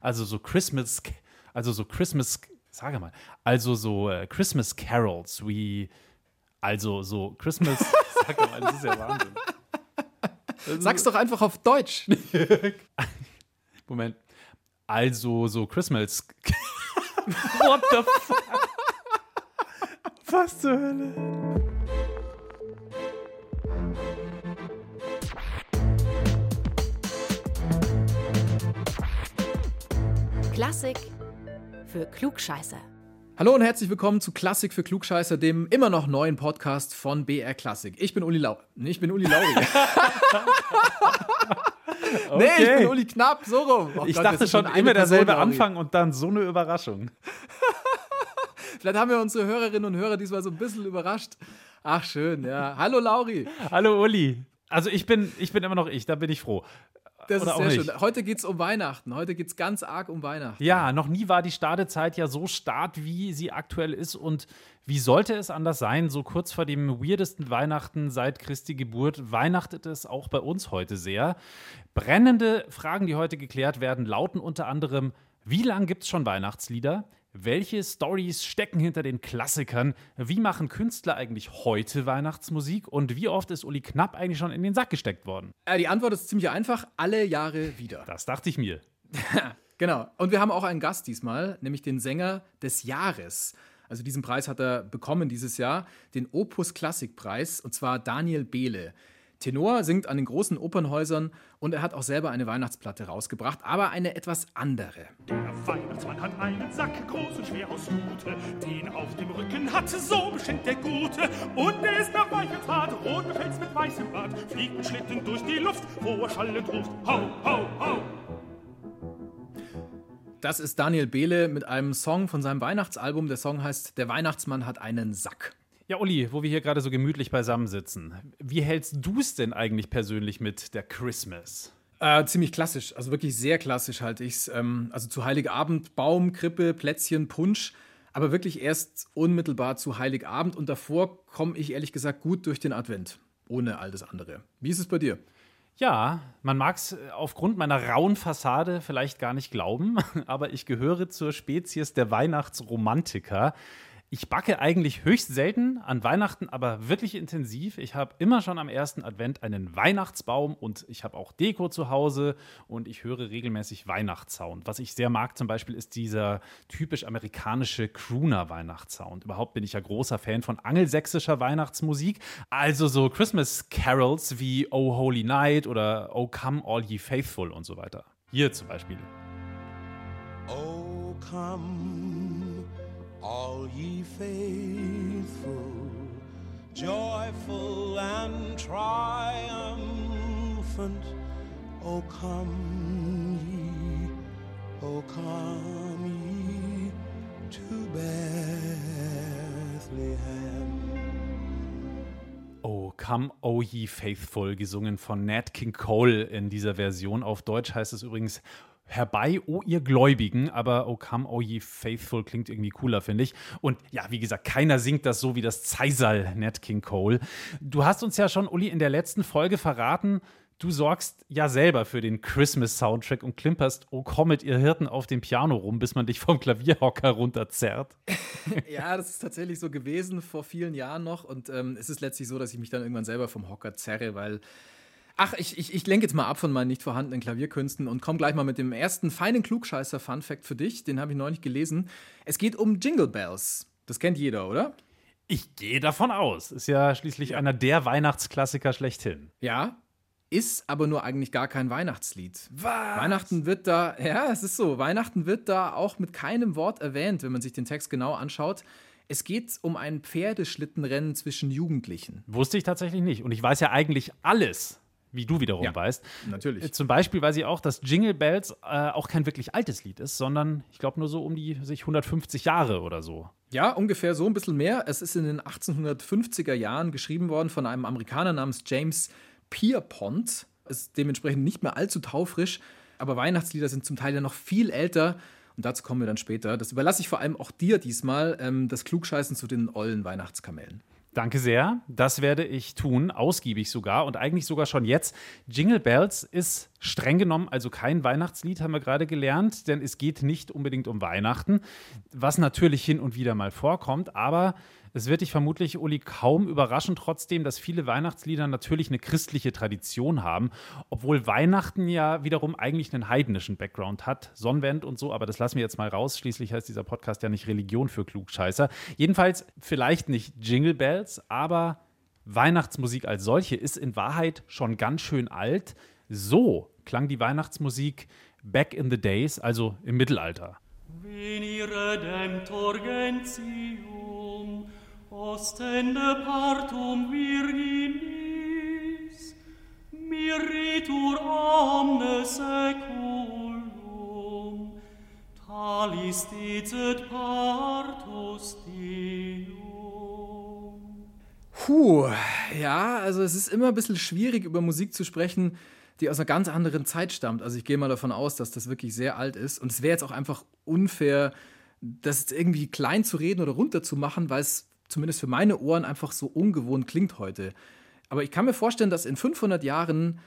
Also so Christmas, also so Christmas, sage mal, also so äh, Christmas Carols wie, also so Christmas, sag mal, das ist ja Wahnsinn. Sag's doch einfach auf Deutsch. Moment. Also so Christmas. What the fuck? Was zur Hölle? Klassik für Klugscheißer. Hallo und herzlich willkommen zu Klassik für Klugscheißer, dem immer noch neuen Podcast von BR Klassik. Ich bin Uli Lau. Nee, ich bin Uli Lauri. Okay. Nee, ich bin Uli Knapp, so rum. Oh ich Gott, dachte schon immer derselbe Person. Anfang und dann so eine Überraschung. Vielleicht haben wir unsere Hörerinnen und Hörer diesmal so ein bisschen überrascht. Ach, schön, ja. Hallo Lauri. Hallo Uli. Also ich bin, ich bin immer noch ich, da bin ich froh. Das Oder ist sehr schön. Heute geht es um Weihnachten. Heute geht es ganz arg um Weihnachten. Ja, noch nie war die Startezeit ja so start, wie sie aktuell ist. Und wie sollte es anders sein? So kurz vor dem weirdesten Weihnachten seit Christi Geburt weihnachtet es auch bei uns heute sehr. Brennende Fragen, die heute geklärt werden, lauten unter anderem: Wie lange gibt es schon Weihnachtslieder? Welche Stories stecken hinter den Klassikern? Wie machen Künstler eigentlich heute Weihnachtsmusik? Und wie oft ist Uli Knapp eigentlich schon in den Sack gesteckt worden? Äh, die Antwort ist ziemlich einfach. Alle Jahre wieder. Das dachte ich mir. Genau. Und wir haben auch einen Gast diesmal, nämlich den Sänger des Jahres. Also diesen Preis hat er bekommen dieses Jahr, den Opus Klassikpreis, und zwar Daniel Behle. Tenor singt an den großen Opernhäusern und er hat auch selber eine Weihnachtsplatte rausgebracht, aber eine etwas andere. Der Weihnachtsmann hat einen Sack groß und schwer aus Jute. Den auf dem Rücken hat so bestimmt der Gute. Und er ist nach weich und zart, rot mit weißem Bart. Fliegt ein Schlitten durch die Luft, wo er schallend ruft. Hau, hau, hau. Das ist Daniel Behle mit einem Song von seinem Weihnachtsalbum. Der Song heißt Der Weihnachtsmann hat einen Sack. Ja, Uli, wo wir hier gerade so gemütlich beisammensitzen, wie hältst du es denn eigentlich persönlich mit der Christmas? Äh, ziemlich klassisch, also wirklich sehr klassisch halte ich es. Ähm, also zu Heiligabend Baum, Krippe, Plätzchen, Punsch, aber wirklich erst unmittelbar zu Heiligabend und davor komme ich ehrlich gesagt gut durch den Advent, ohne all das andere. Wie ist es bei dir? Ja, man mag es aufgrund meiner rauen Fassade vielleicht gar nicht glauben, aber ich gehöre zur Spezies der Weihnachtsromantiker. Ich backe eigentlich höchst selten an Weihnachten, aber wirklich intensiv. Ich habe immer schon am ersten Advent einen Weihnachtsbaum und ich habe auch Deko zu Hause und ich höre regelmäßig Weihnachtssound. Was ich sehr mag zum Beispiel ist dieser typisch amerikanische Crooner-Weihnachtssound. Überhaupt bin ich ja großer Fan von angelsächsischer Weihnachtsmusik. Also so Christmas Carols wie Oh Holy Night oder Oh Come All Ye Faithful und so weiter. Hier zum Beispiel. Oh, come, all ye faithful, joyful and triumphant. Oh, come ye, oh, come ye to Bethlehem. Oh, Come, O Ye Faithful, gesungen von Nat King Cole in dieser Version. Auf Deutsch heißt es übrigens Herbei, o ihr Gläubigen, aber Oh Come, O Ye Faithful klingt irgendwie cooler, finde ich. Und ja, wie gesagt, keiner singt das so wie das Zeisal Nat King Cole. Du hast uns ja schon, Uli, in der letzten Folge verraten, du sorgst ja selber für den Christmas-Soundtrack und klimperst Oh Comet, ihr Hirten auf dem Piano rum, bis man dich vom Klavierhocker runterzerrt. Ja, das ist tatsächlich so gewesen vor vielen Jahren noch und ähm, es ist letztlich so, dass ich mich dann irgendwann selber vom Hocker zerre, weil Ach, ich, ich, ich lenke jetzt mal ab von meinen nicht vorhandenen Klavierkünsten und komme gleich mal mit dem ersten feinen Klugscheißer-Fun-Fact für dich. Den habe ich neulich gelesen. Es geht um Jingle Bells. Das kennt jeder, oder? Ich gehe davon aus. Ist ja schließlich einer der Weihnachtsklassiker schlechthin. Ja, ist aber nur eigentlich gar kein Weihnachtslied. Was? Weihnachten wird da, ja, es ist so, Weihnachten wird da auch mit keinem Wort erwähnt, wenn man sich den Text genau anschaut. Es geht um ein Pferdeschlittenrennen zwischen Jugendlichen. Wusste ich tatsächlich nicht. Und ich weiß ja eigentlich alles, wie du wiederum Ja, weißt. natürlich. Äh, Zum Beispiel weiß ich auch, dass Jingle Bells äh, auch kein wirklich altes Lied ist, sondern ich glaube nur so um die sich 150 Jahre oder so. Ja, ungefähr so ein bisschen mehr. Es ist in den 1850er Jahren geschrieben worden von einem Amerikaner namens James Pierpont. Ist dementsprechend nicht mehr allzu taufrisch, aber Weihnachtslieder sind zum Teil ja noch viel älter. Und dazu kommen wir dann später. Das überlasse ich vor allem auch dir diesmal, ähm, das Klugscheißen zu den ollen Weihnachtskamellen. Danke sehr. Das werde ich tun, ausgiebig sogar und eigentlich sogar schon jetzt. Jingle Bells ist Streng genommen also kein Weihnachtslied, haben wir gerade gelernt, denn es geht nicht unbedingt um Weihnachten, was natürlich hin und wieder mal vorkommt, aber es wird dich vermutlich, Uli, kaum überraschen trotzdem, dass viele Weihnachtslieder natürlich eine christliche Tradition haben, obwohl Weihnachten ja wiederum eigentlich einen heidnischen Background hat, Sonnenwend und so, aber das lassen wir jetzt mal raus. Schließlich heißt dieser Podcast ja nicht Religion für Klugscheißer. Jedenfalls vielleicht nicht Jingle Bells, aber Weihnachtsmusik als solche ist in Wahrheit schon ganz schön alt. So klang die Weihnachtsmusik back in the days, also im Mittelalter. Veni redemptor gentium, ostende partum virginis, miritur omne seculum, talis dicet partus Deum. Puh, ja, also es ist immer ein bisschen schwierig, über Musik zu sprechen, die aus einer ganz anderen Zeit stammt. Also ich gehe mal davon aus, dass das wirklich sehr alt ist. Und es wäre jetzt auch einfach unfair, das irgendwie klein zu reden oder runter zu machen, weil es zumindest für meine Ohren einfach so ungewohnt klingt heute. Aber ich kann mir vorstellen, dass in 500 Jahren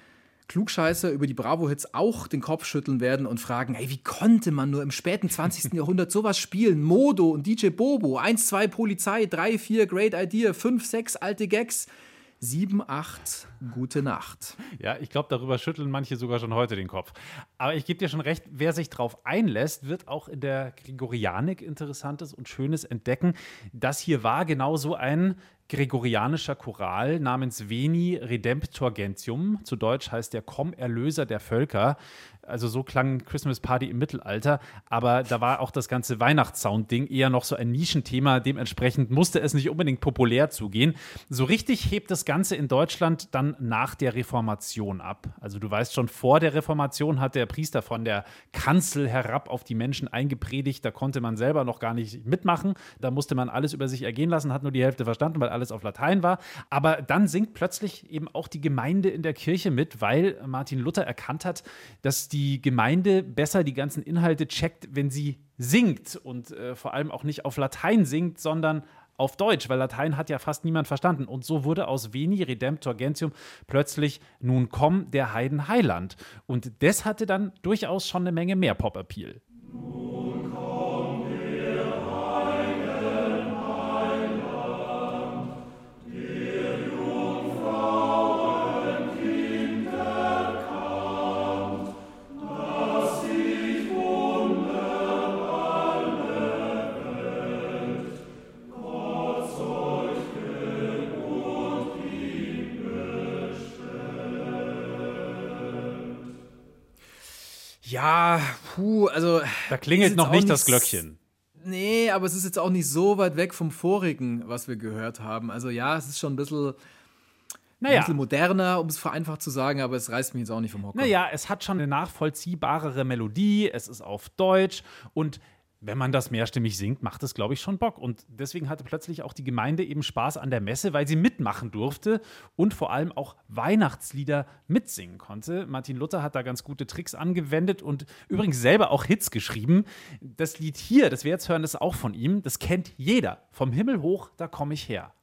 Klugscheißer über die Bravo-Hits auch den Kopf schütteln werden und fragen, hey, wie konnte man nur im späten 20. Jahrhundert sowas spielen? Modo und DJ Bobo, 1, 2 Polizei, 3, 4 Great Idea, 5, 6 alte Gags. 7, 8, gute Nacht. Ja, ich glaube, darüber schütteln manche sogar schon heute den Kopf. Aber ich gebe dir schon recht, wer sich darauf einlässt, wird auch in der Gregorianik Interessantes und Schönes entdecken. Das hier war genau so ein gregorianischer Choral namens Veni Redemptor Gentium. Zu Deutsch heißt der Komm Erlöser der Völker. Also so klang Christmas Party im Mittelalter, aber da war auch das ganze Weihnachtssound-Ding eher noch so ein Nischenthema. Dementsprechend musste es nicht unbedingt populär zugehen. So richtig hebt das Ganze in Deutschland dann nach der Reformation ab. Also du weißt schon, vor der Reformation hat der Priester von der Kanzel herab auf die Menschen eingepredigt. Da konnte man selber noch gar nicht mitmachen. Da musste man alles über sich ergehen lassen, hat nur die Hälfte verstanden, weil alles auf Latein war. Aber dann singt plötzlich eben auch die Gemeinde in der Kirche mit, weil Martin Luther erkannt hat, dass die Gemeinde besser die ganzen Inhalte checkt, wenn sie singt und äh, vor allem auch nicht auf Latein singt, sondern auf Deutsch, weil Latein hat ja fast niemand verstanden. Und so wurde aus Veni Redemptor Gentium plötzlich nun komm der Heiden Heiland. Und das hatte dann durchaus schon eine Menge mehr Pop-Appeal. Ja, puh, also. Da klingelt noch nicht das Glöckchen. Nee, aber es ist jetzt auch nicht so weit weg vom vorigen, was wir gehört haben. Also ja, es ist schon ein bisschen, ein Naja, bisschen moderner, um es vereinfacht zu sagen, aber es reißt mich jetzt auch nicht vom Hocker. naja, es hat schon eine nachvollziehbarere Melodie, es ist auf Deutsch und wenn man das mehrstimmig singt, macht es, glaube ich, schon Bock. Und deswegen hatte plötzlich auch die Gemeinde eben Spaß an der Messe, weil sie mitmachen durfte und vor allem auch Weihnachtslieder mitsingen konnte. Martin Luther hat da ganz gute Tricks angewendet und übrigens selber auch Hits geschrieben. Das Lied hier, das wir jetzt hören, ist auch von ihm. Das kennt jeder. Vom Himmel hoch, da komme ich her.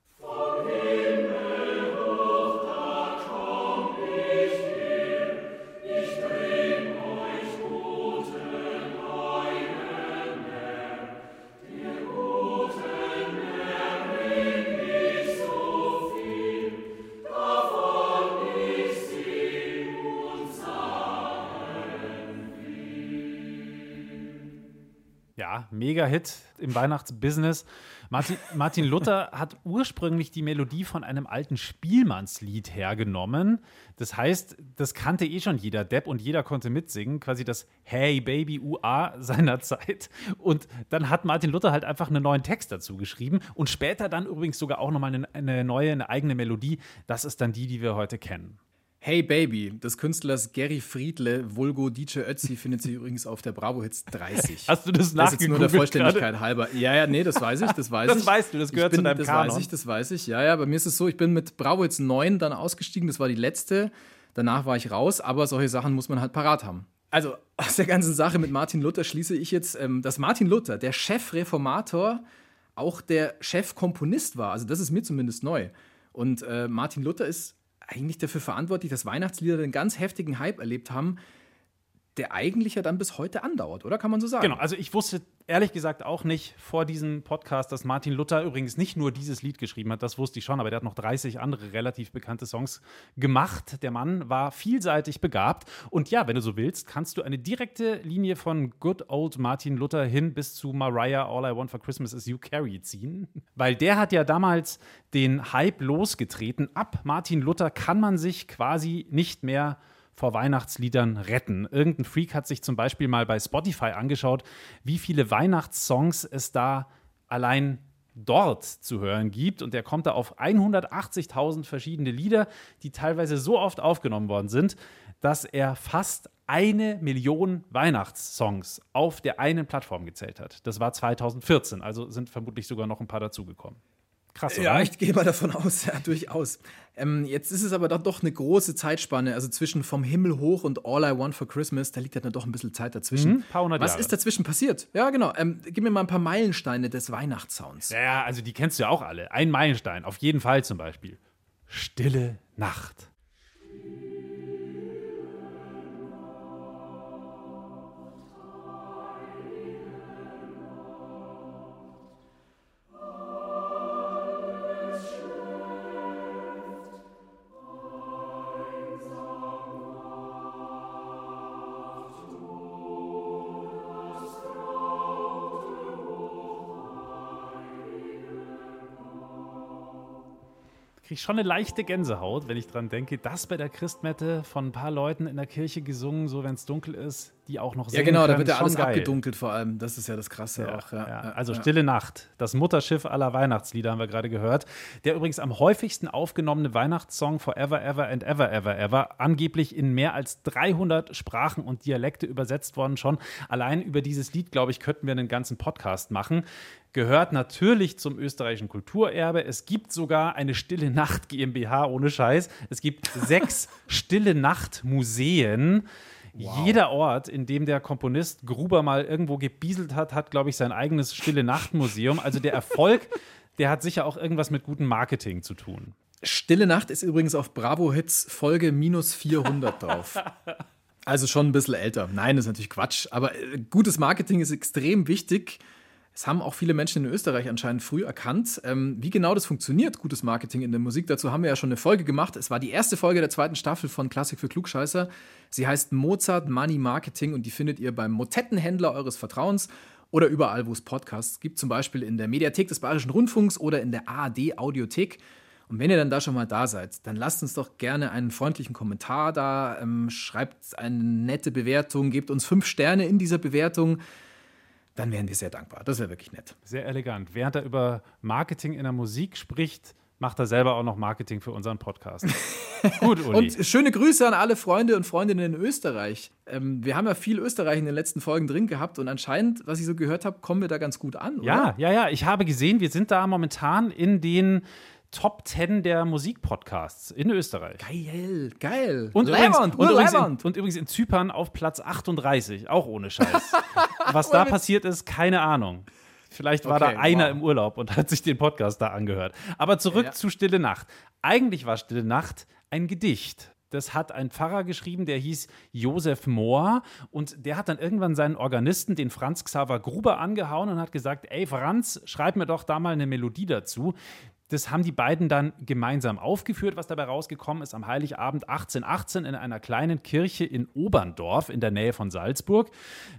Mega-Hit im Weihnachtsbusiness. Martin, Martin Luther hat ursprünglich die Melodie von einem alten Spielmannslied hergenommen. Das heißt, das kannte eh schon jeder Depp und jeder konnte mitsingen, quasi das Hey Baby UA seiner Zeit. Und dann hat Martin Luther halt einfach einen neuen Text dazu geschrieben und später dann übrigens sogar auch nochmal eine, eine neue, eine eigene Melodie. Das ist dann die, die wir heute kennen. Hey Baby des Künstlers Gary Friedle, Vulgo DJ Ötzi, findet sich übrigens auf der Bravo Hits 30. Hast du das Das ist jetzt nur der Vollständigkeit gerade? halber. Ja, ja, nee, das weiß ich, das weiß Das ich. weißt du, das gehört bin, zu deinem Das Kanon. weiß ich, das weiß ich. Ja, ja, bei mir ist es so, ich bin mit Bravo Hits 9 dann ausgestiegen, das war die letzte. Danach war ich raus, aber solche Sachen muss man halt parat haben. Also aus der ganzen Sache mit Martin Luther schließe ich jetzt, ähm, dass Martin Luther, der Chefreformator, auch der Chefkomponist war. Also das ist mir zumindest neu. Und äh, Martin Luther ist eigentlich dafür verantwortlich, dass Weihnachtslieder einen ganz heftigen Hype erlebt haben, der eigentlich ja dann bis heute andauert, oder kann man so sagen? Genau, also ich wusste ehrlich gesagt auch nicht vor diesem Podcast, dass Martin Luther übrigens nicht nur dieses Lied geschrieben hat, das wusste ich schon, aber der hat noch 30 andere relativ bekannte Songs gemacht. Der Mann war vielseitig begabt und ja, wenn du so willst, kannst du eine direkte Linie von Good Old Martin Luther hin bis zu Mariah All I Want for Christmas is You Carry ziehen, weil der hat ja damals den Hype losgetreten. Ab Martin Luther kann man sich quasi nicht mehr vor Weihnachtsliedern retten. Irgendein Freak hat sich zum Beispiel mal bei Spotify angeschaut, wie viele Weihnachtssongs es da allein dort zu hören gibt. Und der kommt da auf 180.000 verschiedene Lieder, die teilweise so oft aufgenommen worden sind, dass er fast eine Million Weihnachtssongs auf der einen Plattform gezählt hat. Das war 2014, also sind vermutlich sogar noch ein paar dazugekommen. Krass, oder? Ja, ich gehe mal davon aus, ja, durchaus. Ähm, jetzt ist es aber doch, doch eine große Zeitspanne, also zwischen Vom Himmel hoch und All I Want for Christmas, da liegt ja dann doch ein bisschen Zeit dazwischen. Mhm, paar hundert Was Jahre. ist dazwischen passiert? Ja, genau. Ähm, gib mir mal ein paar Meilensteine des Weihnachtssounds. Ja, ja, also die kennst du ja auch alle. Ein Meilenstein, auf jeden Fall zum Beispiel. Stille Nacht. Kriege ich schon eine leichte Gänsehaut, wenn ich dran denke, das bei der Christmette von ein paar Leuten in der Kirche gesungen, so wenn es dunkel ist, die auch noch Ja, singen genau, da können. wird ja alles geil. abgedunkelt vor allem. Das ist ja das Krasse Ja, auch. Ja, ja. ja, Also ja. Stille Nacht, das Mutterschiff aller Weihnachtslieder haben wir gerade gehört. Der übrigens am häufigsten aufgenommene Weihnachtssong Forever, Ever and Ever, Ever, Ever, angeblich in mehr als 300 Sprachen und Dialekte übersetzt worden schon. Allein über dieses Lied, glaube ich, könnten wir einen ganzen Podcast machen. Gehört natürlich zum österreichischen Kulturerbe. Es gibt sogar eine Stille Nacht GmbH ohne Scheiß. Es gibt sechs Stille Nacht Museen. Jeder Ort, in dem der Komponist Gruber mal irgendwo gebieselt hat, hat, glaube ich, sein eigenes Stille Nacht Museum. Also der Erfolg, der hat sicher auch irgendwas mit gutem Marketing zu tun. Stille Nacht ist übrigens auf Bravo Hits Folge minus 400 drauf. Also schon ein bisschen älter. Nein, das ist natürlich Quatsch. Aber äh, gutes Marketing ist extrem wichtig. Es haben auch viele Menschen in Österreich anscheinend früh erkannt. Ähm, wie genau das funktioniert, gutes Marketing in der Musik, dazu haben wir ja schon eine Folge gemacht. Es war die erste Folge der zweiten Staffel von Klassik für Klugscheißer. Sie heißt Mozart Money Marketing und die findet ihr beim Motettenhändler eures Vertrauens oder überall, wo es Podcasts gibt, zum Beispiel in der Mediathek des Bayerischen Rundfunks oder in der ARD Audiothek. Und wenn ihr dann da schon mal da seid, dann lasst uns doch gerne einen freundlichen Kommentar da, ähm, schreibt eine nette Bewertung, gebt uns fünf Sterne in dieser Bewertung. Dann wären wir sehr dankbar. Das wäre wirklich nett. Sehr elegant. Während er über Marketing in der Musik spricht, macht er selber auch noch Marketing für unseren Podcast. Gut, Uli. Und schöne Grüße an alle Freunde und Freundinnen in Österreich. Ähm, wir haben ja viel Österreich in den letzten Folgen drin gehabt und anscheinend, was ich so gehört habe, kommen wir da ganz gut an. Ja, oder? ja, ja. Ich habe gesehen, wir sind da momentan in den Top 10 der Musikpodcasts in Österreich. Geil, geil. Und übrigens, und, übrigens in, und übrigens in Zypern auf Platz 38, auch ohne Scheiß. Was da passiert ist, keine Ahnung. Vielleicht war Okay, da einer wow. im Urlaub und hat sich den Podcast da angehört. Aber zurück Ja. zu Stille Nacht. Eigentlich war Stille Nacht ein Gedicht. Das hat ein Pfarrer geschrieben, der hieß Josef Mohr. Und der hat dann irgendwann seinen Organisten, den Franz Xaver Gruber, angehauen und hat gesagt: Ey, Franz, schreib mir doch da mal eine Melodie dazu. Das haben die beiden dann gemeinsam aufgeführt, was dabei rausgekommen ist am Heiligabend 1818 in einer kleinen Kirche in Oberndorf in der Nähe von Salzburg.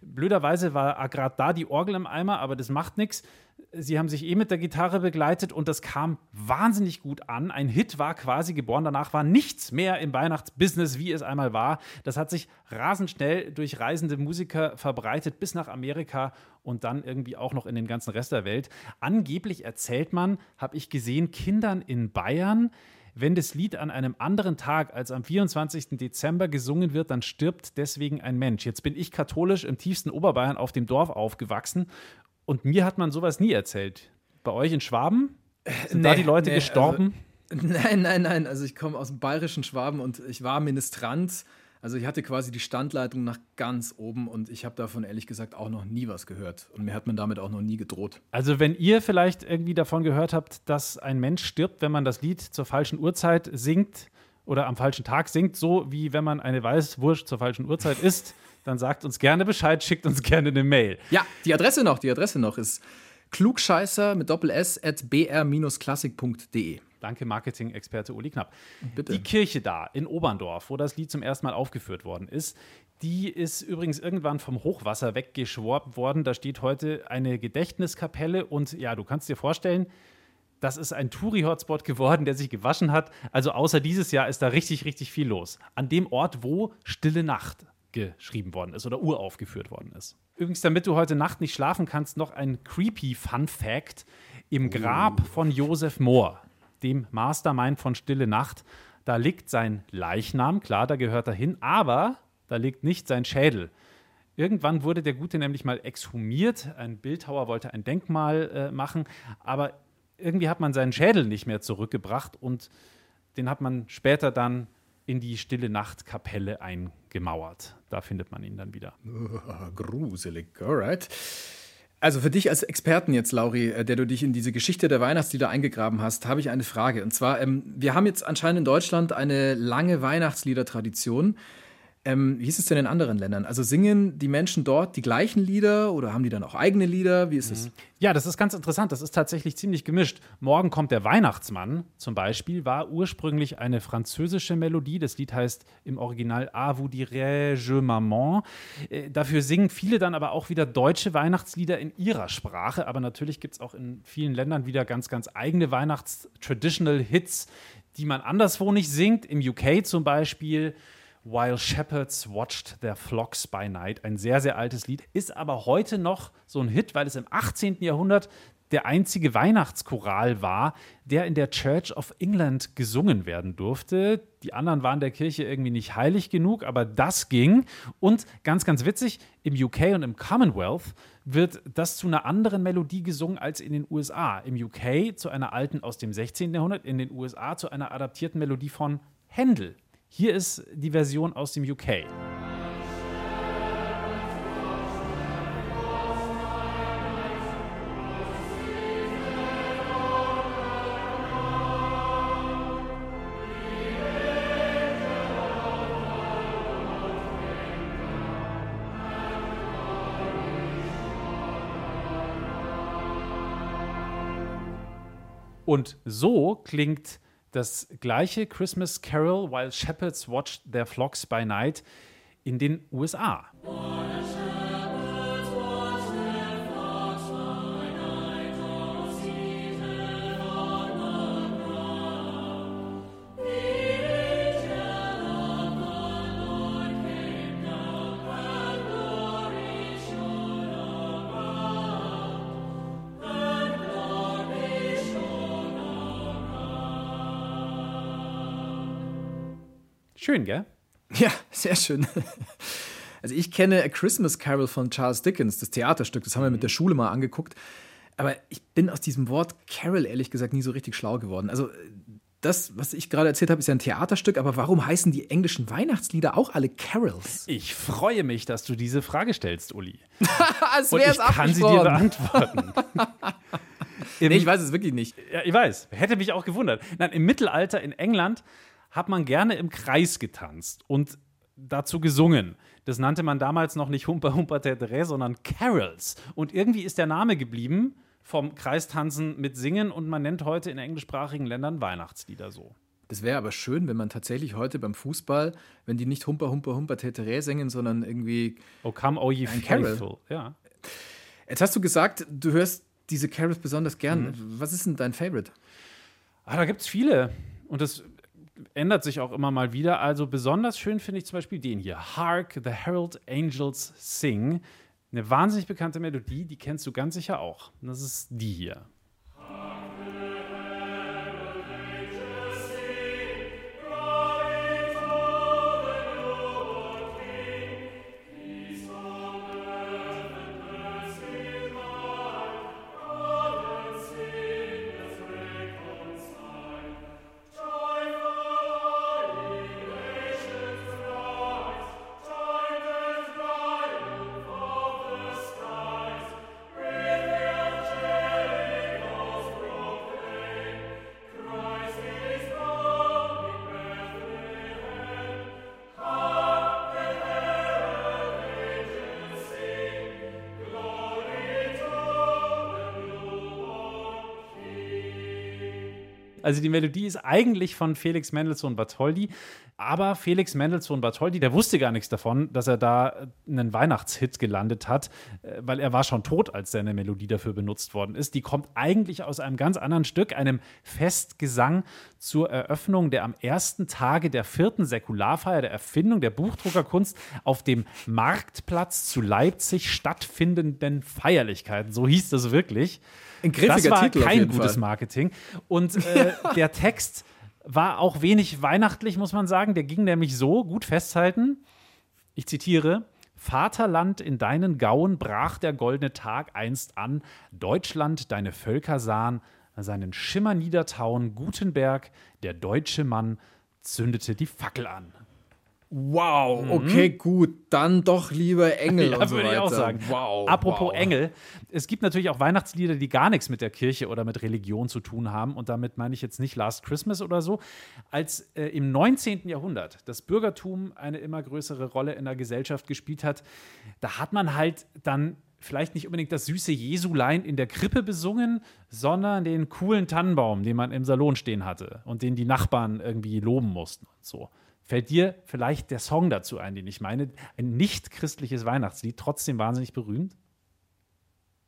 Blöderweise war gerade da die Orgel im Eimer, aber das macht nichts. Sie haben sich eh mit der Gitarre begleitet und das kam wahnsinnig gut an. Ein Hit war quasi geboren. Danach war nichts mehr im Weihnachtsbusiness, wie es einmal war. Das hat sich rasend schnell durch reisende Musiker verbreitet bis nach Amerika und dann irgendwie auch noch in den ganzen Rest der Welt. Angeblich erzählt man, habe ich gesehen, Kindern in Bayern, wenn das Lied an einem anderen Tag als am 24. Dezember gesungen wird, dann stirbt deswegen ein Mensch. Jetzt bin ich katholisch im tiefsten Oberbayern auf dem Dorf aufgewachsen und mir hat man sowas nie erzählt. Bei euch in Schwaben? Sind da nee, die Leute nee, gestorben? Nein, nein, nein. Also ich komme aus dem bayerischen Schwaben und ich war Ministrant. Also ich hatte quasi die Standleitung nach ganz oben und ich habe davon ehrlich gesagt auch noch nie was gehört. Und mir hat man damit auch noch nie gedroht. Also, wenn ihr vielleicht irgendwie davon gehört habt, dass ein Mensch stirbt, wenn man das Lied zur falschen Uhrzeit singt oder am falschen Tag singt, so wie wenn man eine Weißwurst zur falschen Uhrzeit isst, dann sagt uns gerne Bescheid, schickt uns gerne eine Mail. Ja, die Adresse noch, die Adresse noch ist klugscheißer mit doppel s at br-klassik.de. Danke, Marketing-Experte Uli Knapp. Bitte. Die Kirche da in Oberndorf, wo das Lied zum ersten Mal aufgeführt worden ist, die ist übrigens irgendwann vom Hochwasser weggeschworben worden. Da steht heute eine Gedächtniskapelle und ja, du kannst dir vorstellen, das ist ein Touri-Hotspot geworden, der sich gewaschen hat. Also außer dieses Jahr ist da richtig, richtig viel los. An dem Ort, wo Stille Nacht geschrieben worden ist oder uraufgeführt worden ist. Übrigens, damit du heute Nacht nicht schlafen kannst, noch ein creepy Fun Fact. Im Grab von Josef Mohr, dem Mastermind von Stille Nacht, da liegt sein Leichnam, klar, da gehört er hin, aber da liegt nicht sein Schädel. Irgendwann wurde der Gute nämlich mal exhumiert. Ein Bildhauer wollte ein Denkmal äh, machen, aber irgendwie hat man seinen Schädel nicht mehr zurückgebracht und den hat man später dann in die Stille Nacht Kapelle eingemauert. Da findet man ihn dann wieder. Ah, gruselig, alright. Also für dich als Experten jetzt, Lauri, äh, der du dich in diese Geschichte der Weihnachtslieder eingegraben hast, habe ich eine Frage. Und zwar, ähm, wir haben jetzt anscheinend in Deutschland eine lange Weihnachtsliedertradition. Ähm, wie ist es denn in anderen Ländern? Also singen die Menschen dort die gleichen Lieder oder haben die dann auch eigene Lieder? Wie ist es? Ja, das ist ganz interessant. Das ist tatsächlich ziemlich gemischt. Morgen kommt der Weihnachtsmann zum Beispiel, war ursprünglich eine französische Melodie. Das Lied heißt im Original A vous dirai-je maman. Äh, dafür singen viele dann aber auch wieder deutsche Weihnachtslieder in ihrer Sprache. Aber natürlich gibt es auch in vielen Ländern wieder ganz, ganz eigene Weihnachts-Traditional-Hits, die man anderswo nicht singt. Im UK zum Beispiel. While Shepherds Watched Their Flocks by Night. Ein sehr, sehr altes Lied. Ist aber heute noch so ein Hit, weil es im 18. Jahrhundert der einzige Weihnachtschoral war, der in der Church of England gesungen werden durfte. Die anderen waren der Kirche irgendwie nicht heilig genug, aber das ging. Und ganz, ganz witzig, im UK und im Commonwealth wird das zu einer anderen Melodie gesungen als in den USA. Im UK zu einer alten aus dem 16. Jahrhundert, in den USA zu einer adaptierten Melodie von Händel. Hier ist die Version aus dem UK. Und so klingt das gleiche Christmas Carol While Shepherds Watched Their Flocks by Night in den USA. Schön, gell? Ja, sehr schön. Also ich kenne A Christmas Carol von Charles Dickens, das Theaterstück, das haben wir mit der Schule mal angeguckt. Aber ich bin aus diesem Wort Carol ehrlich gesagt nie so richtig schlau geworden. Also das, was ich gerade erzählt habe, ist ja ein Theaterstück, aber warum heißen die englischen Weihnachtslieder auch alle Carols? Ich freue mich, dass du diese Frage stellst, Uli. Als Und ich kann sie dir beantworten. Nee, ich weiß es wirklich nicht. Ja, ich weiß. Hätte mich auch gewundert. Nein, im Mittelalter in England hat man gerne im Kreis getanzt und dazu gesungen. Das nannte man damals noch nicht Humper Humper Tetere, sondern Carols. Und irgendwie ist der Name geblieben vom Kreistanzen mit Singen und man nennt heute in englischsprachigen Ländern Weihnachtslieder so. Das wäre aber schön, wenn man tatsächlich heute beim Fußball, wenn die nicht Humper, Humper, Humper, Tetere singen, sondern irgendwie. Oh come, oh ye Ein Carol. faithful. Ja. Jetzt hast du gesagt, du hörst diese Carols besonders gern. Was ist denn dein Favorite? Ah, da gibt es viele. Und das ändert sich auch immer mal wieder. Also besonders schön finde ich zum Beispiel den hier. Hark, the Herald Angels Sing. Eine wahnsinnig bekannte Melodie, die kennst du ganz sicher auch. Das ist die hier. Also die Melodie ist eigentlich von Felix Mendelssohn Bartholdy, aber Felix Mendelssohn Bartholdy, der wusste gar nichts davon, dass er da einen Weihnachtshit gelandet hat, äh, weil er war schon tot, als seine Melodie dafür benutzt worden ist. Die kommt eigentlich aus einem ganz anderen Stück, einem Festgesang zur Eröffnung der am ersten Tage der vierten Säkularfeier der Erfindung der Buchdruckerkunst auf dem Marktplatz zu Leipzig stattfindenden Feierlichkeiten. So hieß das wirklich. Ein griffiger das war Titel kein gutes Fall. Marketing. Und äh, der Text war auch wenig weihnachtlich, muss man sagen. Der ging nämlich so, gut festhalten, ich zitiere, Vaterland, in deinen Gauen brach der goldene Tag einst an, Deutschland, deine Völker sahen, seinen Schimmer niedertauen, Gutenberg, der deutsche Mann, zündete die Fackel an. Wow, okay, gut. Dann doch lieber Engel Mhm. Ja, und so würde ich auch sagen. Wow. Apropos wow. Engel, es gibt natürlich auch Weihnachtslieder, die gar nichts mit der Kirche oder mit Religion zu tun haben. Und damit meine ich jetzt nicht Last Christmas oder so. Als äh, im 19. Jahrhundert das Bürgertum eine immer größere Rolle in der Gesellschaft gespielt hat, da hat man halt dann vielleicht nicht unbedingt das süße Jesulein in der Krippe besungen, sondern den coolen Tannenbaum, den man im Salon stehen hatte und den die Nachbarn irgendwie loben mussten und so. Fällt dir vielleicht der Song dazu ein, den ich meine? Ein nicht christliches Weihnachtslied, trotzdem wahnsinnig berühmt?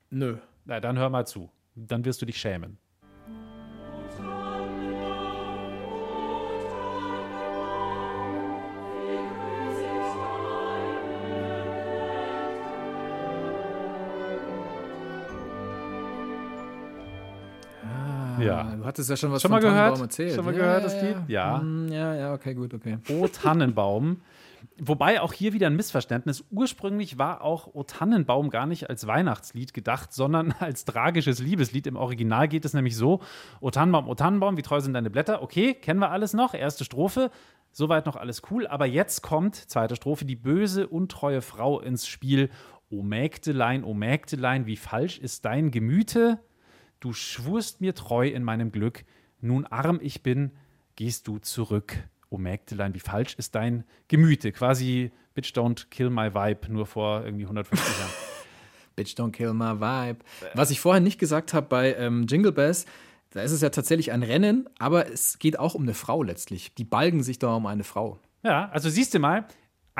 Nö. Na, dann hör mal zu. Dann wirst du dich schämen. Ja. Du hattest ja schon was Schon von mal gehört? Tannenbaum erzählt. Schon mal ja, gehört, ja, das. Lied? Ja. Mm, Ja, ja, okay, gut, okay. O Tannenbaum. Wobei auch hier wieder ein Missverständnis. Ursprünglich war auch O Tannenbaum gar nicht als Weihnachtslied gedacht, sondern als tragisches Liebeslied. Im Original geht es nämlich so: O Tannenbaum, O Tannenbaum, wie treu sind deine Blätter? Okay, kennen wir alles noch. Erste Strophe. Soweit noch alles cool. Aber jetzt kommt, zweite Strophe, die böse, untreue Frau ins Spiel. O Mägdelein, O Mägdelein, wie falsch ist dein Gemüte? Du schwurst mir treu in meinem Glück. Nun arm ich bin, gehst du zurück. O Mägdelein, wie falsch ist dein Gemüte? Quasi Bitch Don't Kill My Vibe, nur vor irgendwie 150 Jahren. Bitch, don't kill my vibe. Was ich vorher nicht gesagt habe bei ähm, Jingle Bells, da ist es ja tatsächlich ein Rennen, aber es geht auch um eine Frau letztlich. Die balgen sich da um eine Frau. Ja, also siehst du mal,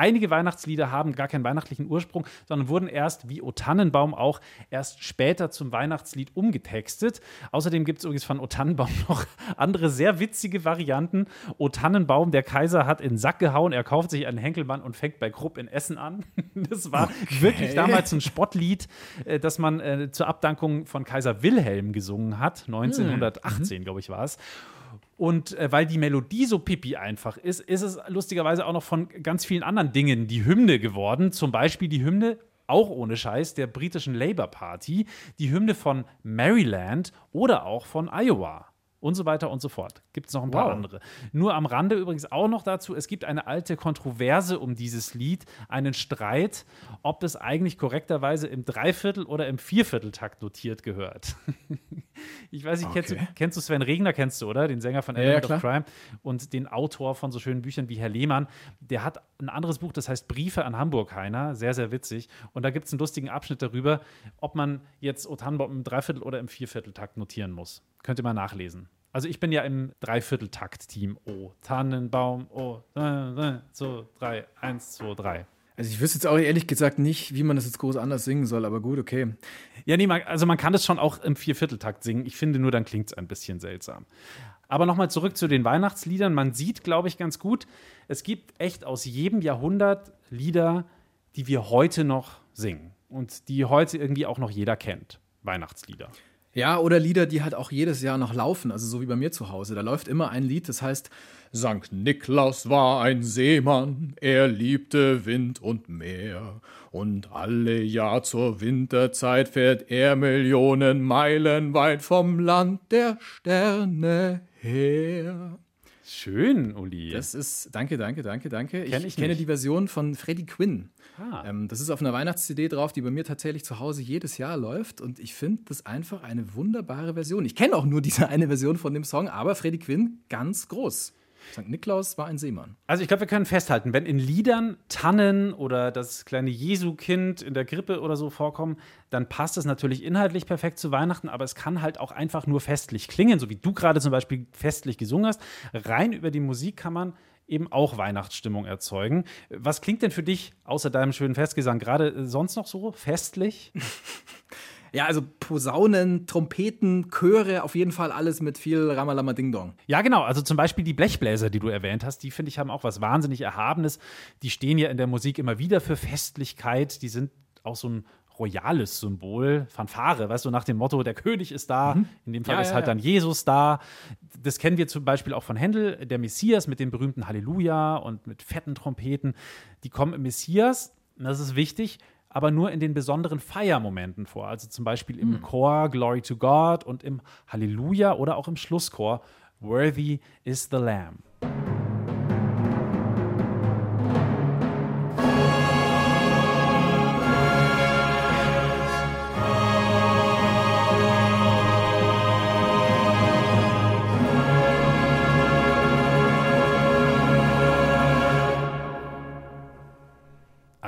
einige Weihnachtslieder haben gar keinen weihnachtlichen Ursprung, sondern wurden erst, wie O Tannenbaum auch, erst später zum Weihnachtslied umgetextet. Außerdem gibt es übrigens von O Tannenbaum noch andere sehr witzige Varianten. O Tannenbaum, der Kaiser hat in den Sack gehauen, er kauft sich einen Henkelmann und fängt bei Krupp in Essen an. Das war wirklich damals ein Spottlied, äh, das man äh, zur Abdankung von Kaiser Wilhelm gesungen hat. 1918, glaube ich, war es. Und äh, weil die Melodie so pipi einfach ist, ist es lustigerweise auch noch von ganz vielen anderen Dingen die Hymne geworden. Zum Beispiel die Hymne, auch ohne Scheiß, der britischen Labour Party, die Hymne von Maryland oder auch von Iowa. Und so weiter und so fort. Gibt es noch ein paar Wow. andere. Nur am Rande übrigens auch noch dazu, es gibt eine alte Kontroverse um dieses Lied, einen Streit, ob es eigentlich korrekterweise im Dreiviertel- oder im Viervierteltakt notiert gehört. ich weiß nicht, kennst, du, Okay. kennst du Sven Regner, kennst du, oder? Den Sänger von Ja, Element ja, of Crime und den Autor von so schönen Büchern wie Herr Lehmann. Der hat ein anderes Buch, das heißt Briefe an Hamburg, Heiner. Sehr, sehr witzig. Und da gibt es einen lustigen Abschnitt darüber, ob man jetzt O Tannenbaum im Dreiviertel- oder im Viervierteltakt notieren muss. Könnt ihr mal nachlesen. Also ich bin ja im Dreivierteltakt-Team. O Tannenbaum, O, äh, so, drei, eins, zwei, drei. Also ich wüsste jetzt auch ehrlich gesagt nicht, wie man das jetzt groß anders singen soll, aber gut, okay. Ja, nee, man, also man kann das schon auch im Viervierteltakt singen. Ich finde nur, dann klingt es ein bisschen seltsam. Aber nochmal zurück zu den Weihnachtsliedern. Man sieht, glaube ich, ganz gut, es gibt echt aus jedem Jahrhundert Lieder, die wir heute noch singen und die heute irgendwie auch noch jeder kennt. Weihnachtslieder. Ja, oder Lieder, die halt auch jedes Jahr noch laufen, also so wie bei mir zu Hause. Da läuft immer ein Lied, das heißt Sankt Niklaus war ein Seemann, er liebte Wind und Meer. Und alle Jahr zur Winterzeit fährt er Millionen Meilen weit vom Land der Sterne her. Schön, Uli. Das ist, danke, danke, danke, danke. Kenn ich ich kenne nicht. die Version von Freddie Quinn. Ah. Ähm, das ist auf einer Weihnachts-CD drauf, die bei mir tatsächlich zu Hause jedes Jahr läuft. Und ich finde das einfach eine wunderbare Version. Ich kenne auch nur diese eine Version von dem Song, aber Freddie Quinn ganz groß. St. Niklaus war ein Seemann. Also ich glaube, wir können festhalten, wenn in Liedern Tannen oder das kleine Jesu-Kind in der Krippe oder so vorkommen, dann passt es natürlich inhaltlich perfekt zu Weihnachten, aber es kann halt auch einfach nur festlich klingen, so wie du gerade zum Beispiel festlich gesungen hast. Rein über die Musik kann man eben auch Weihnachtsstimmung erzeugen. Was klingt denn für dich außer deinem schönen Festgesang gerade sonst noch so festlich? Ja, also Posaunen, Trompeten, Chöre, auf jeden Fall alles mit viel Ramalama Ding Dong. Ja, genau. Also zum Beispiel die Blechbläser, die du erwähnt hast, die finde ich haben auch was wahnsinnig Erhabenes. Die stehen ja in der Musik immer wieder für Festlichkeit. Die sind auch so ein royales Symbol, Fanfare, weißt du, nach dem Motto, der König ist da, mhm. in dem Fall ja, ist halt ja. dann Jesus da. Das kennen wir zum Beispiel auch von Händel, der Messias mit dem berühmten Halleluja und mit fetten Trompeten. Die kommen im Messias, das ist wichtig, aber nur in den besonderen Feiermomenten vor. Also zum Beispiel im mhm. Chor Glory to God und im Halleluja oder auch im Schlusschor Worthy is the Lamb.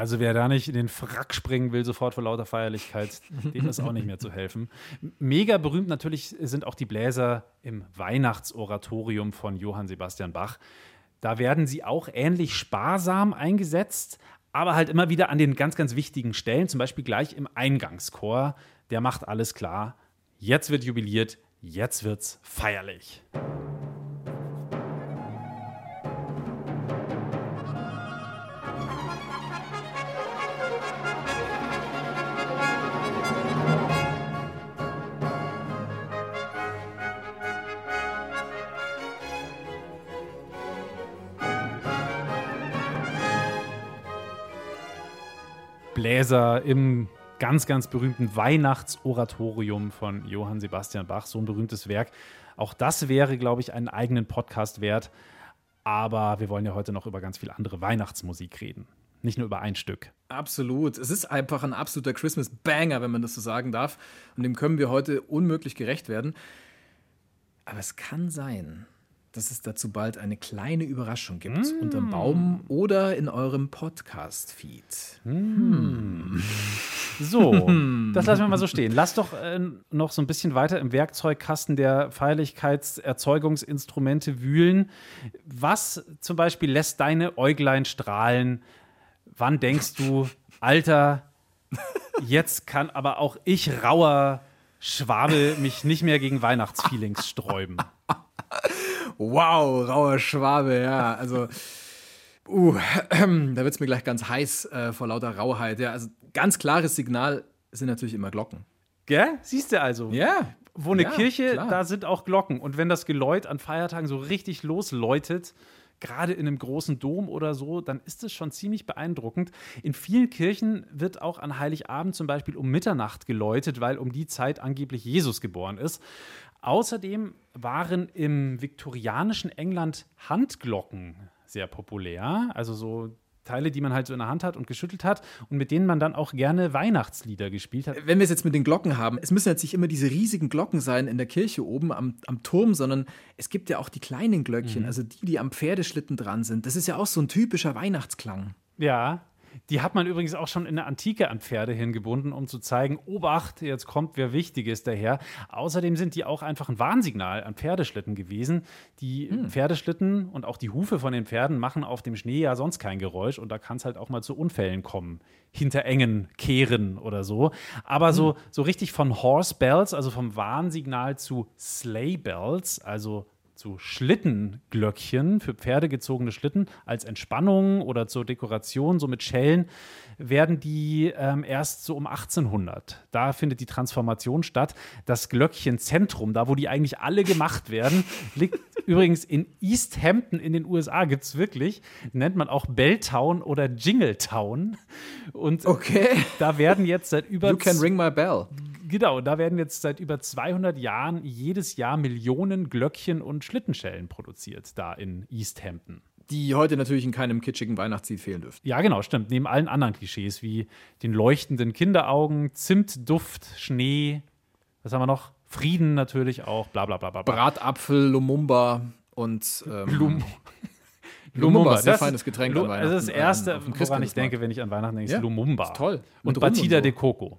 Also wer da nicht in den Frack springen will, sofort vor lauter Feierlichkeit, dem ist auch nicht mehr zu helfen. Mega berühmt natürlich sind auch die Bläser im Weihnachtsoratorium von Johann Sebastian Bach. Da werden sie auch ähnlich sparsam eingesetzt, aber halt immer wieder an den ganz, ganz wichtigen Stellen, zum Beispiel gleich im Eingangschor. Der macht alles klar. Jetzt wird jubiliert, jetzt wird's feierlich. Bläser im ganz, ganz berühmten Weihnachtsoratorium von Johann Sebastian Bach. So ein berühmtes Werk. Auch das wäre, glaube ich, einen eigenen Podcast wert. Aber wir wollen ja heute noch über ganz viel andere Weihnachtsmusik reden. Nicht nur über ein Stück. Absolut. Es ist einfach ein absoluter Christmas-Banger, wenn man das so sagen darf. Und dem können wir heute unmöglich gerecht werden. Aber es kann sein, dass es dazu bald eine kleine Überraschung gibt. Mm. Unterm Baum oder in eurem Podcast-Feed. Mm. So, das lassen wir mal so stehen. Lass doch äh, noch so ein bisschen weiter im Werkzeugkasten der Feierlichkeitserzeugungsinstrumente wühlen. Was zum Beispiel lässt deine Äuglein strahlen? Wann denkst du, Alter, jetzt kann aber auch ich rauer Schwabe mich nicht mehr gegen Weihnachtsfeelings sträuben? Wow, rauer Schwabe, ja. Also, uh, da wird es mir gleich ganz heiß äh, vor lauter Rauheit. Ja, also ganz klares Signal sind natürlich immer Glocken. Gell? Siehst du also? Ja. Wo eine ja, Kirche, klar. da sind auch Glocken. Und wenn das Geläut an Feiertagen so richtig losläutet, gerade in einem großen Dom oder so, dann ist es schon ziemlich beeindruckend. In vielen Kirchen wird auch an Heiligabend zum Beispiel um Mitternacht geläutet, weil um die Zeit angeblich Jesus geboren ist. Außerdem waren im viktorianischen England Handglocken sehr populär, also so Teile, die man halt so in der Hand hat und geschüttelt hat und mit denen man dann auch gerne Weihnachtslieder gespielt hat. Wenn wir es jetzt mit den Glocken haben, es müssen jetzt nicht immer diese riesigen Glocken sein in der Kirche oben am, am Turm, sondern es gibt ja auch die kleinen Glöckchen, mhm. also die, die am Pferdeschlitten dran sind. Das ist ja auch so ein typischer Weihnachtsklang. Ja, die hat man übrigens auch schon in der Antike an Pferde hingebunden, um zu zeigen, Obacht, jetzt kommt wer Wichtiges daher. Außerdem sind die auch einfach ein Warnsignal an Pferdeschlitten gewesen. Die hm. Pferdeschlitten und auch die Hufe von den Pferden machen auf dem Schnee ja sonst kein Geräusch und da kann es halt auch mal zu Unfällen kommen. Hinter engen Kehren oder so. Aber hm. so, so richtig von Horse Bells, also vom Warnsignal zu Sleigh Bells, also zu Schlittenglöckchen für Pferde gezogene Schlitten als Entspannung oder zur Dekoration, so mit Schellen, werden die ähm, erst so um 1800. Da findet die Transformation statt. Das Glöckchenzentrum, da wo die eigentlich alle gemacht werden, liegt übrigens in East Hampton in den USA, gibt es wirklich. Nennt man auch Belltown oder Jingletown. Und okay. da werden jetzt seit über. You can ring my bell. Genau, da werden jetzt seit über 200 Jahren jedes Jahr Millionen Glöckchen und Schlittenschellen produziert, da in East Hampton. Die heute natürlich in keinem kitschigen Weihnachtslied fehlen dürften. Ja, genau, stimmt. Neben allen anderen Klischees wie den leuchtenden Kinderaugen, Zimtduft, Schnee, was haben wir noch? Frieden natürlich auch, bla bla bla bla. Bratapfel, Lumumba und ähm, Blum Lumumba, sehr das feines ist- Getränk Lu- an Das ist das Weihnachten, Erste, woran ich denke, wenn ich an Weihnachten denke, Ja, ist Lumumba. ist toll. Und Mit und Batida de Coco.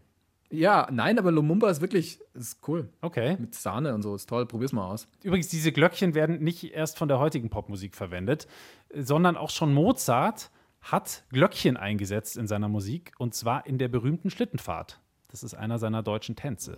Ja, nein, aber Lumumba ist wirklich ist cool. Okay. Mit Sahne und so, ist toll. Probier's mal aus. Übrigens, diese Glöckchen werden nicht erst von der heutigen Popmusik verwendet, sondern auch schon Mozart hat Glöckchen eingesetzt in seiner Musik und zwar in der berühmten Schlittenfahrt. Das ist einer seiner deutschen Tänze.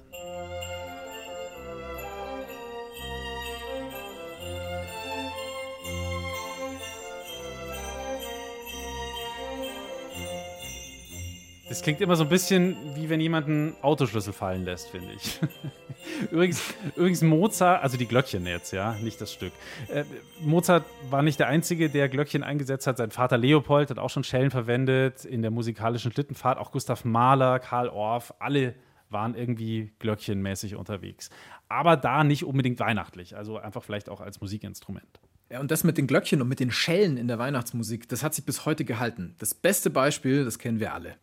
Das klingt immer so ein bisschen wie wenn jemand einen Autoschlüssel fallen lässt, finde ich. übrigens, übrigens Mozart, also die Glöckchen jetzt, ja, nicht das Stück. Äh, Mozart war nicht der Einzige, der Glöckchen eingesetzt hat. Sein Vater Leopold hat auch schon Schellen verwendet in der musikalischen Schlittenfahrt. Auch Gustav Mahler, Karl Orff, alle waren irgendwie glöckchenmäßig unterwegs. Aber da nicht unbedingt weihnachtlich, also einfach vielleicht auch als Musikinstrument. Und das mit den Glöckchen und mit den Schellen in der Weihnachtsmusik, das hat sich bis heute gehalten. Das beste Beispiel, das kennen wir alle.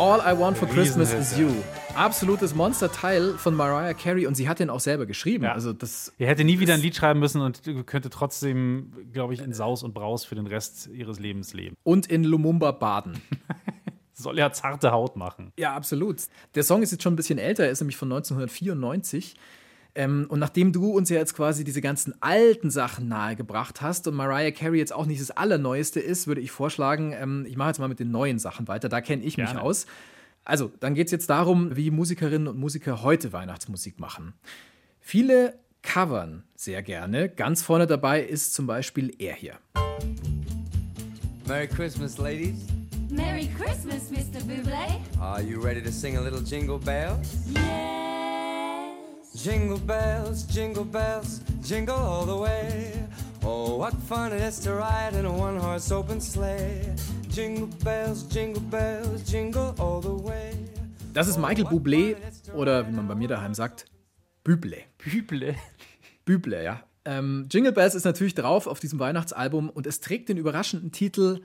All I Want for Christmas is You. Absolutes Monsterteil von Mariah Carey und sie hat den auch selber geschrieben. Ja. Also das Er hätte nie wieder ein Lied schreiben müssen und könnte trotzdem, glaube ich, in Saus und Braus für den Rest ihres Lebens leben. und in Lumumba baden. Soll ja zarte Haut machen. Ja, absolut. Der Song ist jetzt schon ein bisschen älter, er ist nämlich von 1994. Ähm, und nachdem du uns ja jetzt quasi diese ganzen alten Sachen nahegebracht hast und Mariah Carey jetzt auch nicht das Allerneueste ist, würde ich vorschlagen, ähm, ich mache jetzt mal mit den neuen Sachen weiter. Da kenne ich mich Gerne. aus. Also, dann geht es jetzt darum, wie Musikerinnen und Musiker heute Weihnachtsmusik machen. Viele covern sehr gerne. Ganz vorne dabei ist zum Beispiel er hier. Merry Christmas, ladies. Merry Christmas, Mr. Buble. Are you ready to sing a little jingle bells? Yes. Jingle bells, jingle bells, jingle all the way. Oh, what fun it is to ride in a one horse open sleigh. Jingle bells, jingle bells, jingle all the way. Das ist Michael Bublé oder wie man bei mir daheim sagt, Bublé. Büble. Büble, ja. Ähm, Jingle Bells ist natürlich drauf auf diesem Weihnachtsalbum und es trägt den überraschenden Titel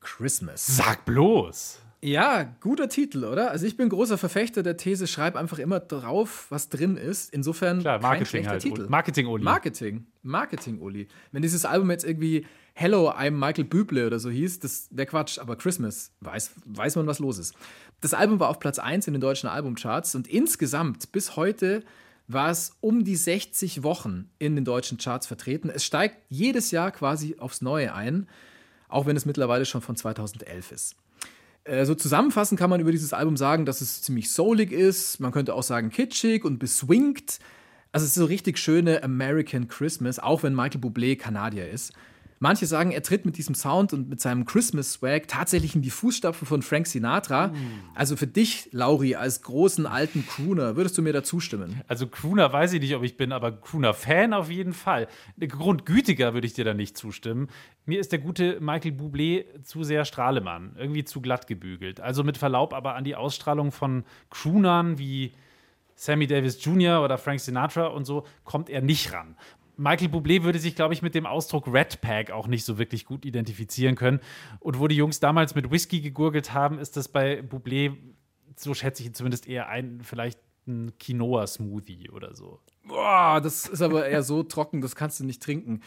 Christmas. Sag bloß. Ja, guter Titel, oder? Also ich bin großer Verfechter der These, schreib einfach immer drauf, was drin ist. Insofern Klar, kein Marketing schlechter halt. Titel. Marketing-Uli. Marketing. Marketing, Uli. Wenn dieses Album jetzt irgendwie Hello, I'm Michael Büble oder so hieß, das wäre Quatsch, aber Christmas, weiß, weiß man, was los ist. Das Album war auf Platz 1 in den deutschen Albumcharts und insgesamt bis heute war es um die 60 Wochen in den deutschen Charts vertreten. Es steigt jedes Jahr quasi aufs Neue ein, auch wenn es mittlerweile schon von 2011 ist. Äh, So zusammenfassend kann man über dieses Album sagen, dass es ziemlich soulig ist. Man könnte auch sagen kitschig und beswingt. Also es ist so richtig schöne American Christmas, auch wenn Michael Bublé Kanadier ist. Manche sagen, er tritt mit diesem Sound und mit seinem Christmas-Swag tatsächlich in die Fußstapfen von Frank Sinatra. Also für dich, Lauri, als großen alten Crooner, würdest du mir da zustimmen? Also Crooner weiß ich nicht, ob ich bin, aber Crooner-Fan auf jeden Fall. Grundgütiger würde ich dir da nicht zustimmen. Mir ist der gute Michael Bublé zu sehr Strahlemann, irgendwie zu glatt gebügelt. Also mit Verlaub aber an die Ausstrahlung von Croonern wie Sammy Davis Jr. oder Frank Sinatra und so kommt er nicht ran. Michael Bublé würde sich, glaube ich, mit dem Ausdruck Red Pack auch nicht so wirklich gut identifizieren können. Und wo die Jungs damals mit Whisky gegurgelt haben, ist das bei Bublé, so schätze ich ihn zumindest eher ein, vielleicht ein Quinoa-Smoothie oder so. Boah, das ist aber eher so trocken, das kannst du nicht trinken.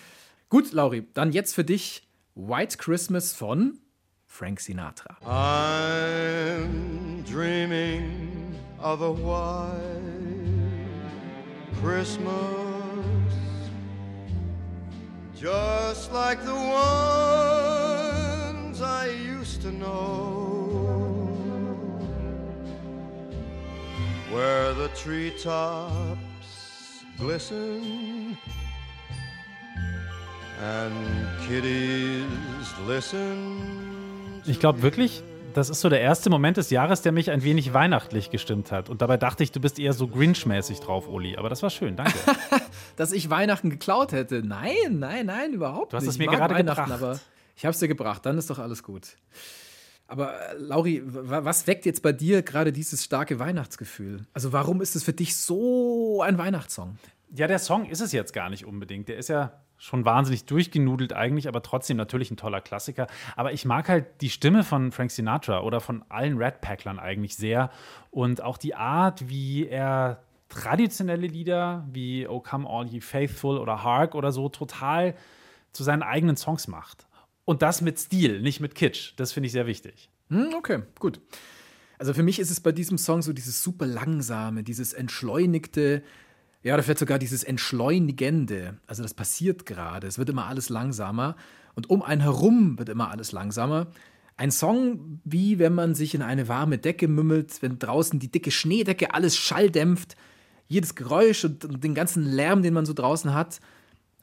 Gut, Lauri, dann jetzt für dich White Christmas von Frank Sinatra. I'm dreaming of a white Christmas, just like the ones I used to know, where the treetops glisten and kitties listen. Ich glaube wirklich, das ist so der erste Moment des Jahres, der mich ein wenig weihnachtlich gestimmt hat. Und dabei dachte ich, du bist eher so Grinch-mäßig drauf, Uli. Aber das war schön, danke. Dass ich Weihnachten geklaut hätte. Nein, nein, nein, überhaupt Du hast nicht. es mir gerade gebracht. Aber ich habe es dir gebracht, dann ist doch alles gut. Aber äh, Lauri, wa- was weckt jetzt bei dir gerade dieses starke Weihnachtsgefühl? Also warum ist es für dich so ein Weihnachtssong? Ja, der Song ist es jetzt gar nicht unbedingt. Der ist ja schon wahnsinnig durchgenudelt eigentlich, aber trotzdem natürlich ein toller Klassiker. Aber ich mag halt die Stimme von Frank Sinatra oder von allen Red Packlern eigentlich sehr und auch die Art, wie er traditionelle Lieder wie Oh Come All Ye Faithful oder Hark oder so total zu seinen eigenen Songs macht. Und das mit Stil, nicht mit Kitsch. Das finde ich sehr wichtig. Hm, okay, gut. Also für mich ist es bei diesem Song so dieses super langsame, dieses entschleunigte, ja, oder vielleicht sogar dieses entschleunigende. Also das passiert gerade. Es wird immer alles langsamer und um einen herum wird immer alles langsamer. Ein Song, wie wenn man sich in eine warme Decke mümmelt, wenn draußen die dicke Schneedecke alles schalldämpft, jedes Geräusch und, und den ganzen Lärm, den man so draußen hat.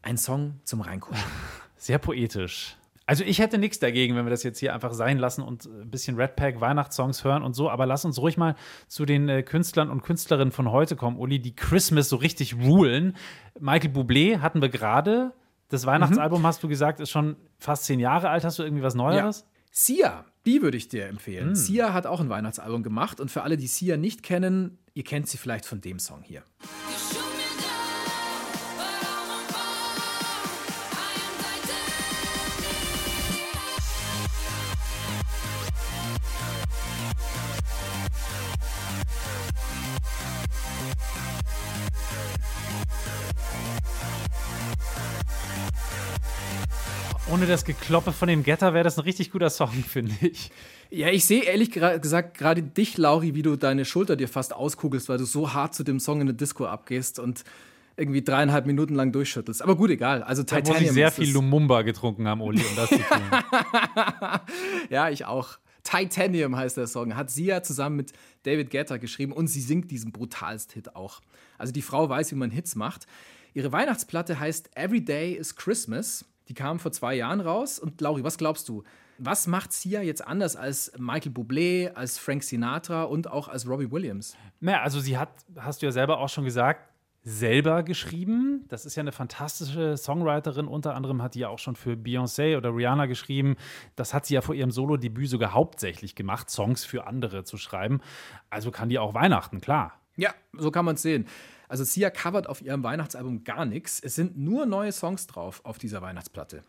Ein Song zum Reingucken. Sehr poetisch. Also ich hätte nichts dagegen, wenn wir das jetzt hier einfach sein lassen und ein bisschen Red Pack Weihnachtssongs hören und so, aber lass uns ruhig mal zu den äh, Künstlern und Künstlerinnen von heute kommen, Uli, die Christmas so richtig rulen. Michael Bublé hatten wir gerade. Das Weihnachtsalbum, hast du gesagt, ist schon fast zehn Jahre alt. Hast du irgendwie was Neueres? Sia, die würde ich dir empfehlen. Sia hat auch ein Weihnachtsalbum gemacht und für alle, die Sia nicht kennen, ihr kennt sie vielleicht von dem Song hier. Ohne das Gekloppe von dem Getter wäre das ein richtig guter Song, finde ich. Ja, ich sehe ehrlich gesagt gerade dich, Lauri, wie du deine Schulter dir fast auskugelst, weil du so hart zu dem Song in der Disco abgehst und irgendwie dreieinhalb Minuten lang durchschüttelst. Aber gut, egal. Also Da muss Titanium ich sehr viel. Lumumba getrunken haben, Uli, um das zu tun. Ja, ich auch. Titanium heißt der Song. Hat Sia zusammen mit David Guetta geschrieben und sie singt diesen brutalst Hit auch. Also die Frau weiß, wie man Hits macht. Ihre Weihnachtsplatte heißt Every Day is Christmas. Die kam vor zwei Jahren raus. Und Lauri, was glaubst du? Was macht Sia jetzt anders als Michael Bublé, als Frank Sinatra und auch als Robbie Williams? Naja, also sie hat, hast du ja selber auch schon gesagt, selber geschrieben. Das ist ja eine fantastische Songwriterin. Unter anderem hat die ja auch schon für Beyoncé oder Rihanna geschrieben. Das hat sie ja vor ihrem Solo-Debüt sogar hauptsächlich gemacht, Songs für andere zu schreiben. Also kann die auch Weihnachten, klar. Ja, so kann man es sehen. Also Sia covert auf ihrem Weihnachtsalbum gar nichts. Es sind nur neue Songs drauf auf dieser Weihnachtsplatte.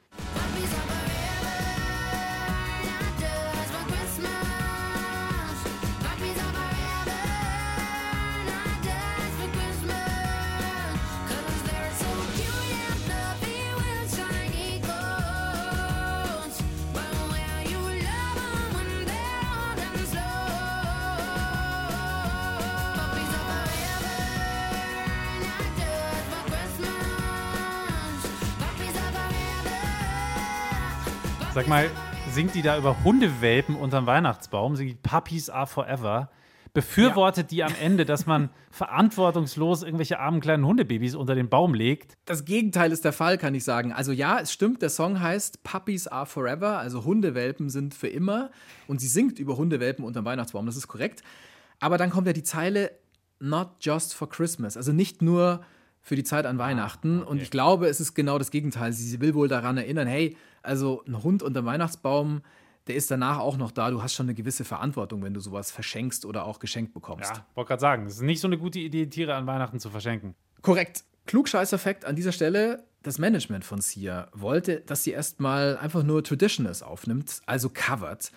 Sag mal, singt die da über Hundewelpen unterm Weihnachtsbaum? Singt die Puppies are forever? Befürwortet die am Ende, dass man verantwortungslos irgendwelche armen kleinen Hundebabys unter den Baum legt? Das Gegenteil ist der Fall, kann ich sagen. Also ja, es stimmt, der Song heißt Puppies are forever, also Hundewelpen sind für immer. Und sie singt über Hundewelpen unterm Weihnachtsbaum, das ist korrekt. Aber dann kommt ja die Zeile Not just for Christmas, also nicht nur für die Zeit an Weihnachten. Und ich glaube, es ist genau das Gegenteil. Sie will wohl daran erinnern, hey, also ein Hund unterm Weihnachtsbaum, der ist danach auch noch da. Du hast schon eine gewisse Verantwortung, wenn du sowas verschenkst oder auch geschenkt bekommst. Ja, wollte gerade sagen, es ist nicht so eine gute Idee, Tiere an Weihnachten zu verschenken. Korrekt. Klugscheißer-Fact an dieser Stelle: Das Management von Sia wollte, dass sie erstmal einfach nur Traditionals aufnimmt, also covert.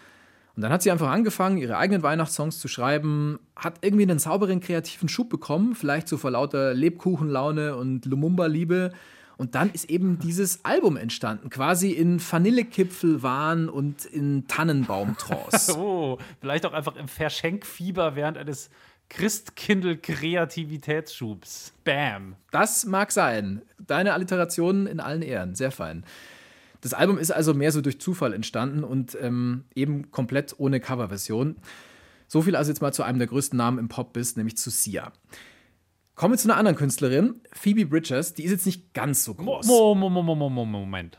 Und dann hat sie einfach angefangen, ihre eigenen Weihnachtssongs zu schreiben, hat irgendwie einen sauberen kreativen Schub bekommen, vielleicht so vor lauter Lebkuchenlaune und Lumumba-Liebe. Und dann ist eben dieses Album entstanden, quasi in Vanillekipfelwahn und in Tannenbaumtrance. Oh, vielleicht auch einfach im Verschenkfieber während eines Christkindl-Kreativitätsschubs. Bam. Das mag sein. Deine Alliterationen in allen Ehren. Sehr fein. Das Album ist also mehr so durch Zufall entstanden und ähm, eben komplett ohne Coverversion. So viel also jetzt mal zu einem der größten Namen im Pop-Biz, nämlich zu Sia. Kommen wir zu einer anderen Künstlerin, Phoebe Bridgers. Die ist jetzt nicht ganz so groß. Mo, mo, mo, mo, mo, mo, Moment.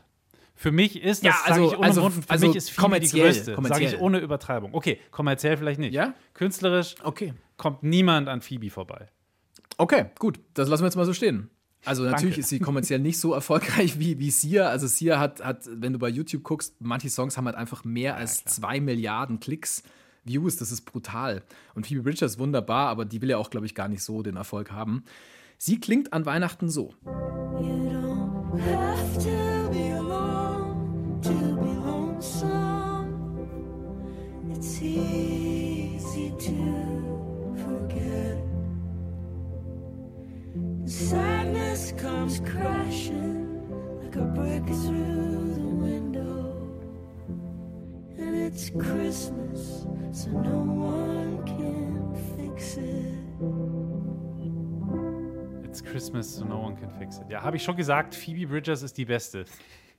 Für mich ist das, Ja, also- ich ohne also- Wund, für also mich ist Phoebe die größte. Sage ich ohne Übertreibung. Okay, kommerziell vielleicht nicht. Ja? Künstlerisch Okay. kommt niemand an Phoebe vorbei. Okay, gut. Das lassen wir jetzt mal so stehen. Also natürlich ist sie kommerziell nicht so erfolgreich wie, wie Sia. Also Sia hat, hat, wenn du bei YouTube guckst, manche Songs haben halt einfach mehr als zwei Milliarden Klicks, Views, das ist brutal. Und Phoebe Bridgers wunderbar, aber die will ja auch, glaube ich, gar nicht so den Erfolg haben. Sie klingt an Weihnachten so. You don't have to Christmas, so no one can fix it. It's Christmas, so no one can fix it. Ja, habe ich schon gesagt, Phoebe Bridgers ist die Beste.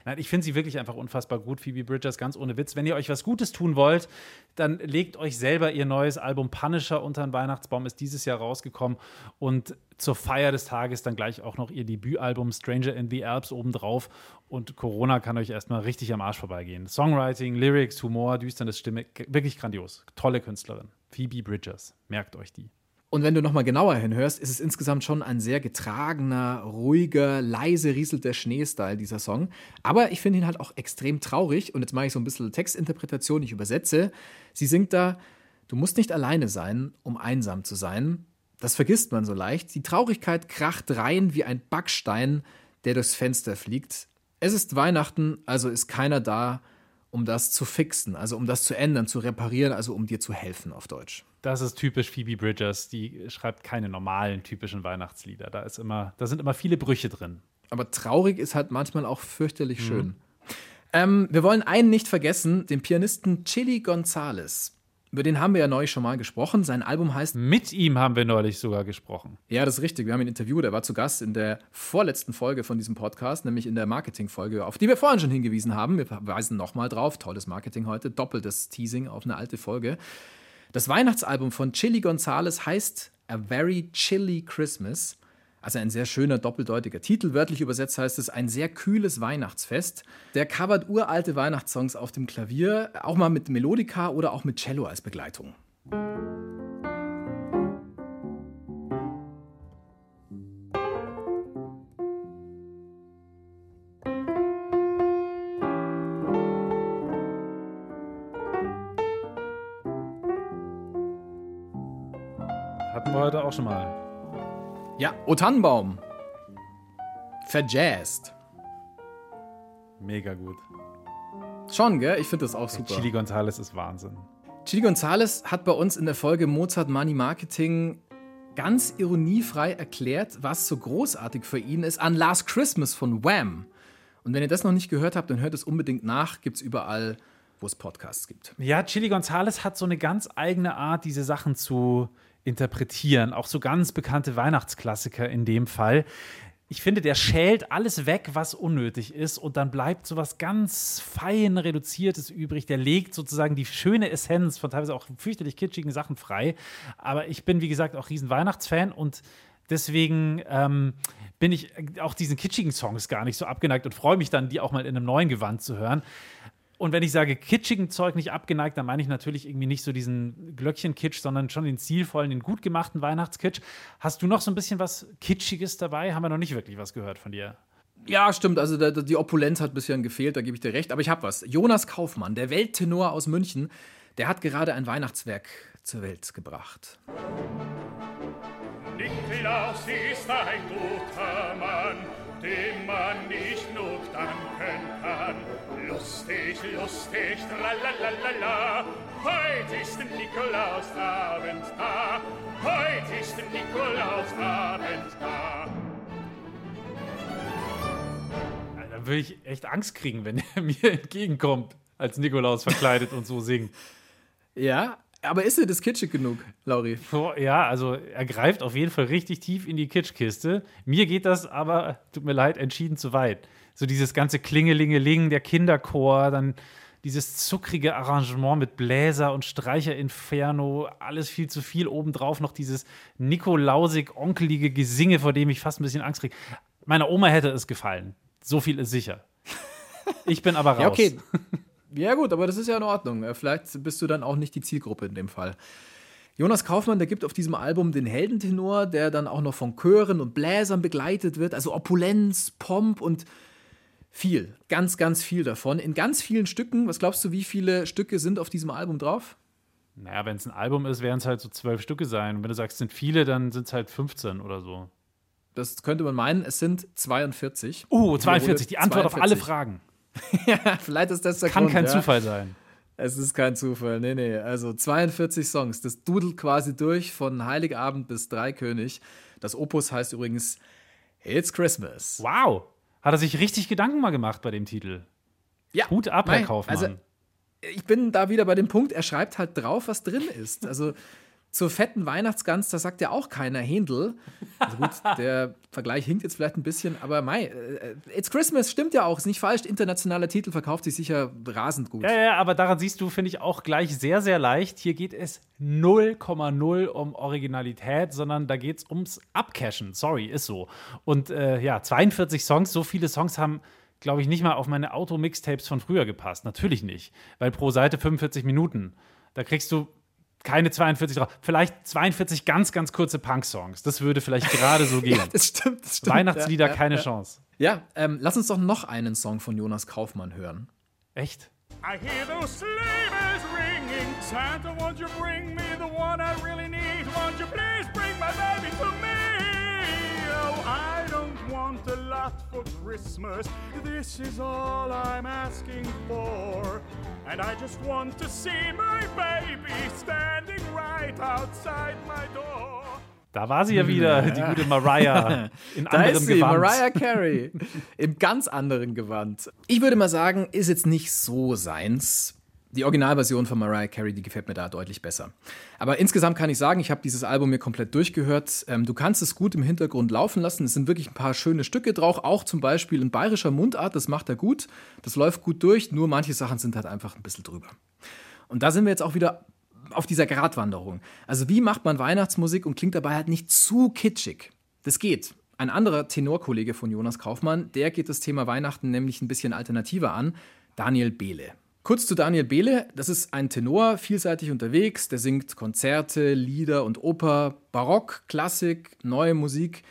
Nein, ich finde sie wirklich einfach unfassbar gut, Phoebe Bridgers, ganz ohne Witz. Wenn ihr euch was Gutes tun wollt, dann legt euch selber ihr neues Album Punisher unter den Weihnachtsbaum, ist dieses Jahr rausgekommen. Und zur Feier des Tages dann gleich auch noch ihr Debütalbum Stranger in the Alps obendrauf. Und Corona kann euch erstmal richtig am Arsch vorbeigehen. Songwriting, Lyrics, Humor, düsterne Stimme, wirklich grandios. Tolle Künstlerin. Phoebe Bridgers, merkt euch die. Und wenn du nochmal genauer hinhörst, ist es insgesamt schon ein sehr getragener, ruhiger, leise rieselt der Schnee-Style, dieser Song. Aber ich finde ihn halt auch extrem traurig. Und jetzt mache ich so ein bisschen Textinterpretation, ich übersetze. Sie singt da, du musst nicht alleine sein, um einsam zu sein. Das vergisst man so leicht. Die Traurigkeit kracht rein wie ein Backstein, der durchs Fenster fliegt. Es ist Weihnachten, also ist keiner da, um das zu fixen, also um das zu ändern, zu reparieren, also um dir zu helfen auf Deutsch. Das ist typisch Phoebe Bridgers. Die schreibt keine normalen, typischen Weihnachtslieder. Da, ist immer, da sind immer viele Brüche drin. Aber traurig ist halt manchmal auch fürchterlich schön. Ähm, wir wollen einen nicht vergessen, den Pianisten Chili Gonzalez. Über den haben wir ja neulich schon mal gesprochen. Sein Album heißt Mit ihm haben wir neulich sogar gesprochen. Ja, das ist richtig. Wir haben ihn interviewt. Er war zu Gast in der vorletzten Folge von diesem Podcast, nämlich in der Marketing-Folge, auf die wir vorhin schon hingewiesen haben. Wir verweisen nochmal drauf. Tolles Marketing heute. Doppeltes Teasing auf eine alte Folge. Das Weihnachtsalbum von Chili Gonzalez heißt A Very Chilly Christmas. Also ein sehr schöner doppeldeutiger Titel. Wörtlich übersetzt heißt es ein sehr kühles Weihnachtsfest. Der covert uralte Weihnachtssongs auf dem Klavier, auch mal mit Melodika oder auch mit Cello als Begleitung. O Tannenbaum. Verjazzt. Mega gut. Schon, gell? Ich finde das auch super. Chili Gonzalez ist Wahnsinn. Chili Gonzalez hat bei uns in der Folge Mozart Money Marketing ganz ironiefrei erklärt, was so großartig für ihn ist an Last Christmas von Wham. Und wenn ihr das noch nicht gehört habt, dann hört es unbedingt nach. Gibt es überall, wo es Podcasts gibt. Ja, Chili Gonzalez hat so eine ganz eigene Art, diese Sachen zu interpretieren. Auch so ganz bekannte Weihnachtsklassiker in dem Fall. Ich finde, der schält alles weg, was unnötig ist, und dann bleibt so was ganz fein reduziertes übrig. Der legt sozusagen die schöne Essenz von teilweise auch fürchterlich kitschigen Sachen frei. Aber ich bin, wie gesagt, auch riesen Weihnachtsfan und deswegen ähm, bin ich auch diesen kitschigen Songs gar nicht so abgeneigt und freue mich dann, die auch mal in einem neuen Gewand zu hören. Und wenn ich sage kitschigen Zeug nicht abgeneigt, dann meine ich natürlich irgendwie nicht so diesen Glöckchen-Kitsch, sondern schon den zielvollen, den gut gemachten Weihnachtskitsch. Hast du noch so ein bisschen was Kitschiges dabei? Haben wir noch nicht wirklich was gehört von dir. Ja, stimmt. Also da, die Opulenz hat bisher gefehlt, da gebe ich dir recht. Aber ich habe was. Jonas Kaufmann, der Welttenor aus München, der hat gerade ein Weihnachtswerk zur Welt gebracht. Nikolaus ist ein guter Mann, dem man nicht genug danken kann. Lustig, lustig, tralalala. Heute ist Nikolausabend da. Heute ist Nikolausabend da. Da würde ich echt Angst kriegen, wenn er mir entgegenkommt, als Nikolaus verkleidet und so singt. Ja, aber ist dir das kitschig genug, Lauri? Boah, Ja, also er greift auf jeden Fall richtig tief in die Kitschkiste. Mir geht das aber, tut mir leid, entschieden zu weit. So dieses ganze Klingelingeling, der Kinderchor, dann dieses zuckrige Arrangement mit Bläser und Streicherinferno, alles viel zu viel. Obendrauf noch dieses nikolausig onkelige Gesinge, vor dem ich fast ein bisschen Angst kriege. Meiner Oma hätte es gefallen. So viel ist sicher. Ich bin aber raus. Ja, okay. Ja, gut, aber das ist ja in Ordnung. Äh, Vielleicht bist du dann auch nicht die Zielgruppe in dem Fall. Jonas Kaufmann, der gibt auf diesem Album den Heldentenor, der dann auch noch von Chören und Bläsern begleitet wird, also Opulenz, Pomp und viel, ganz, ganz viel davon. In ganz vielen Stücken, was glaubst du, wie viele Stücke sind auf diesem Album drauf? Naja, wenn es ein Album ist, werden es halt so zwölf Stücke sein. Und wenn du sagst, es sind viele, dann sind es halt 15 oder so. Das könnte man meinen, es sind 42. Oh, 42, die Antwort 42. auf alle Fragen. ja, vielleicht ist das der Kann Grund, kein ja. Zufall sein. Es ist kein Zufall, nee, nee. Also 42 Songs, das dudelt quasi durch von Heiligabend bis Dreikönig. Das Opus heißt übrigens It's Christmas. Wow. Hat er sich richtig Gedanken mal gemacht bei dem Titel. Ja, Hut ab, Herr Kaufmann. Also, ich bin da wieder bei dem Punkt, er schreibt halt drauf, was drin ist. Also zur fetten Weihnachtsgans, da sagt ja auch keiner Händel. Also gut, der Vergleich hinkt jetzt vielleicht ein bisschen, aber mei, äh, It's Christmas stimmt ja auch, ist nicht falsch. Internationaler Titel verkauft sich sicher rasend gut. Ja, ja, aber daran siehst du, finde ich, auch gleich sehr, sehr leicht. Hier geht es 0,0 um Originalität, sondern da geht es ums Abcashen. Sorry, ist so. Und äh, ja, 42 Songs, so viele Songs haben, glaube ich, nicht mal auf meine Auto-Mixtapes von früher gepasst. Natürlich nicht, weil pro Seite 45 Minuten. Da kriegst du keine 42 drauf. Vielleicht 42 ganz, ganz kurze Punk-Songs. Das würde vielleicht gerade so gehen. Ja, das stimmt, das stimmt. Weihnachtslieder, ja, ja, keine ja. Chance. Ja, ähm, lass uns doch noch einen Song von Jonas Kaufmann hören. Echt? I hear those sleigh bells ringing. Santa, won't you bring me the one I really need? Won't you please bring my baby to me? Want a lot for Christmas. This is all I'm asking for. And I just want to see my baby standing right outside my door. Da war sie ja wieder, die gute Mariah. In Da anderem ist sie, Gewand. Mariah Carey. Im ganz anderen Gewand. Ich würde mal sagen, ist jetzt nicht so seins. Die Originalversion von Mariah Carey, die gefällt mir da deutlich besser. Aber insgesamt kann ich sagen, ich habe dieses Album mir komplett durchgehört. Ähm, du kannst es gut im Hintergrund laufen lassen. Es sind wirklich ein paar schöne Stücke drauf, auch zum Beispiel in bayerischer Mundart. Das macht er gut. Das läuft gut durch. Nur manche Sachen sind halt einfach ein bisschen drüber. Und da sind wir jetzt auch wieder auf dieser Gratwanderung. Also wie macht man Weihnachtsmusik und klingt dabei halt nicht zu kitschig? Das geht. Ein anderer Tenorkollege von Jonas Kaufmann, der geht das Thema Weihnachten nämlich ein bisschen alternativer an, Daniel Behle. Kurz zu Daniel Behle, das ist ein Tenor, vielseitig unterwegs, der singt Konzerte, Lieder und Oper, Barock, Klassik, neue Musik.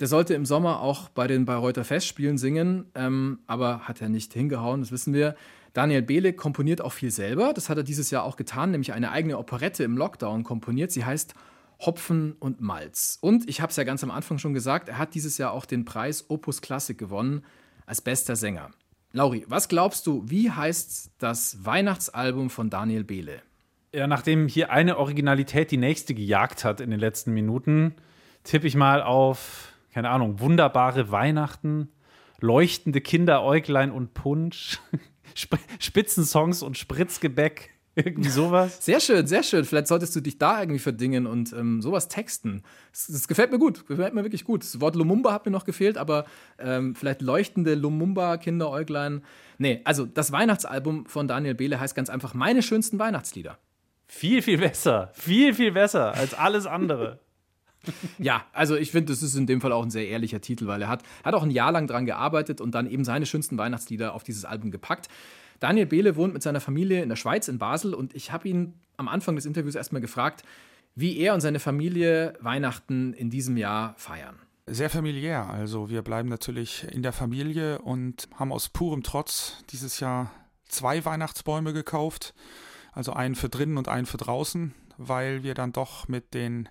Der sollte im Sommer auch bei den Bayreuther Festspielen singen, ähm, aber hat er nicht hingehauen, das wissen wir. Daniel Behle komponiert auch viel selber. Das hat er dieses Jahr auch getan, nämlich eine eigene Operette im Lockdown komponiert. Sie heißt Hopfen und Malz. Und ich habe es ja ganz am Anfang schon gesagt, er hat dieses Jahr auch den Preis Opus Classic gewonnen als bester Sänger. Lauri, was glaubst du, wie heißt das Weihnachtsalbum von Daniel Behle? Ja, nachdem hier eine Originalität die nächste gejagt hat in den letzten Minuten, tippe ich mal auf, keine Ahnung, wunderbare Weihnachten, leuchtende Kinderäuglein und Punsch, Sp Spitzensongs und Spritzgebäck, irgendwie sowas. Sehr schön, sehr schön. Vielleicht solltest du dich da irgendwie verdingen und ähm, sowas texten. Das, das gefällt mir gut, gefällt mir wirklich gut. Das Wort Lumumba hat mir noch gefehlt, aber ähm, vielleicht leuchtende Lumumba, Kinderäuglein. Nee, also das Weihnachtsalbum von Daniel Behle heißt ganz einfach Meine schönsten Weihnachtslieder. Viel, viel besser. Viel, viel besser als alles andere. Ja, also ich finde, das ist in dem Fall auch ein sehr ehrlicher Titel, weil er hat, hat auch ein Jahr lang dran gearbeitet und dann eben seine schönsten Weihnachtslieder auf dieses Album gepackt. Daniel Behle wohnt mit seiner Familie in der Schweiz, in Basel, und ich habe ihn am Anfang des Interviews erstmal gefragt, wie er und seine Familie Weihnachten in diesem Jahr feiern. Sehr familiär. Also wir bleiben natürlich in der Familie und haben aus purem Trotz dieses Jahr zwei Weihnachtsbäume gekauft. Also einen für drinnen und einen für draußen, weil wir dann doch mit den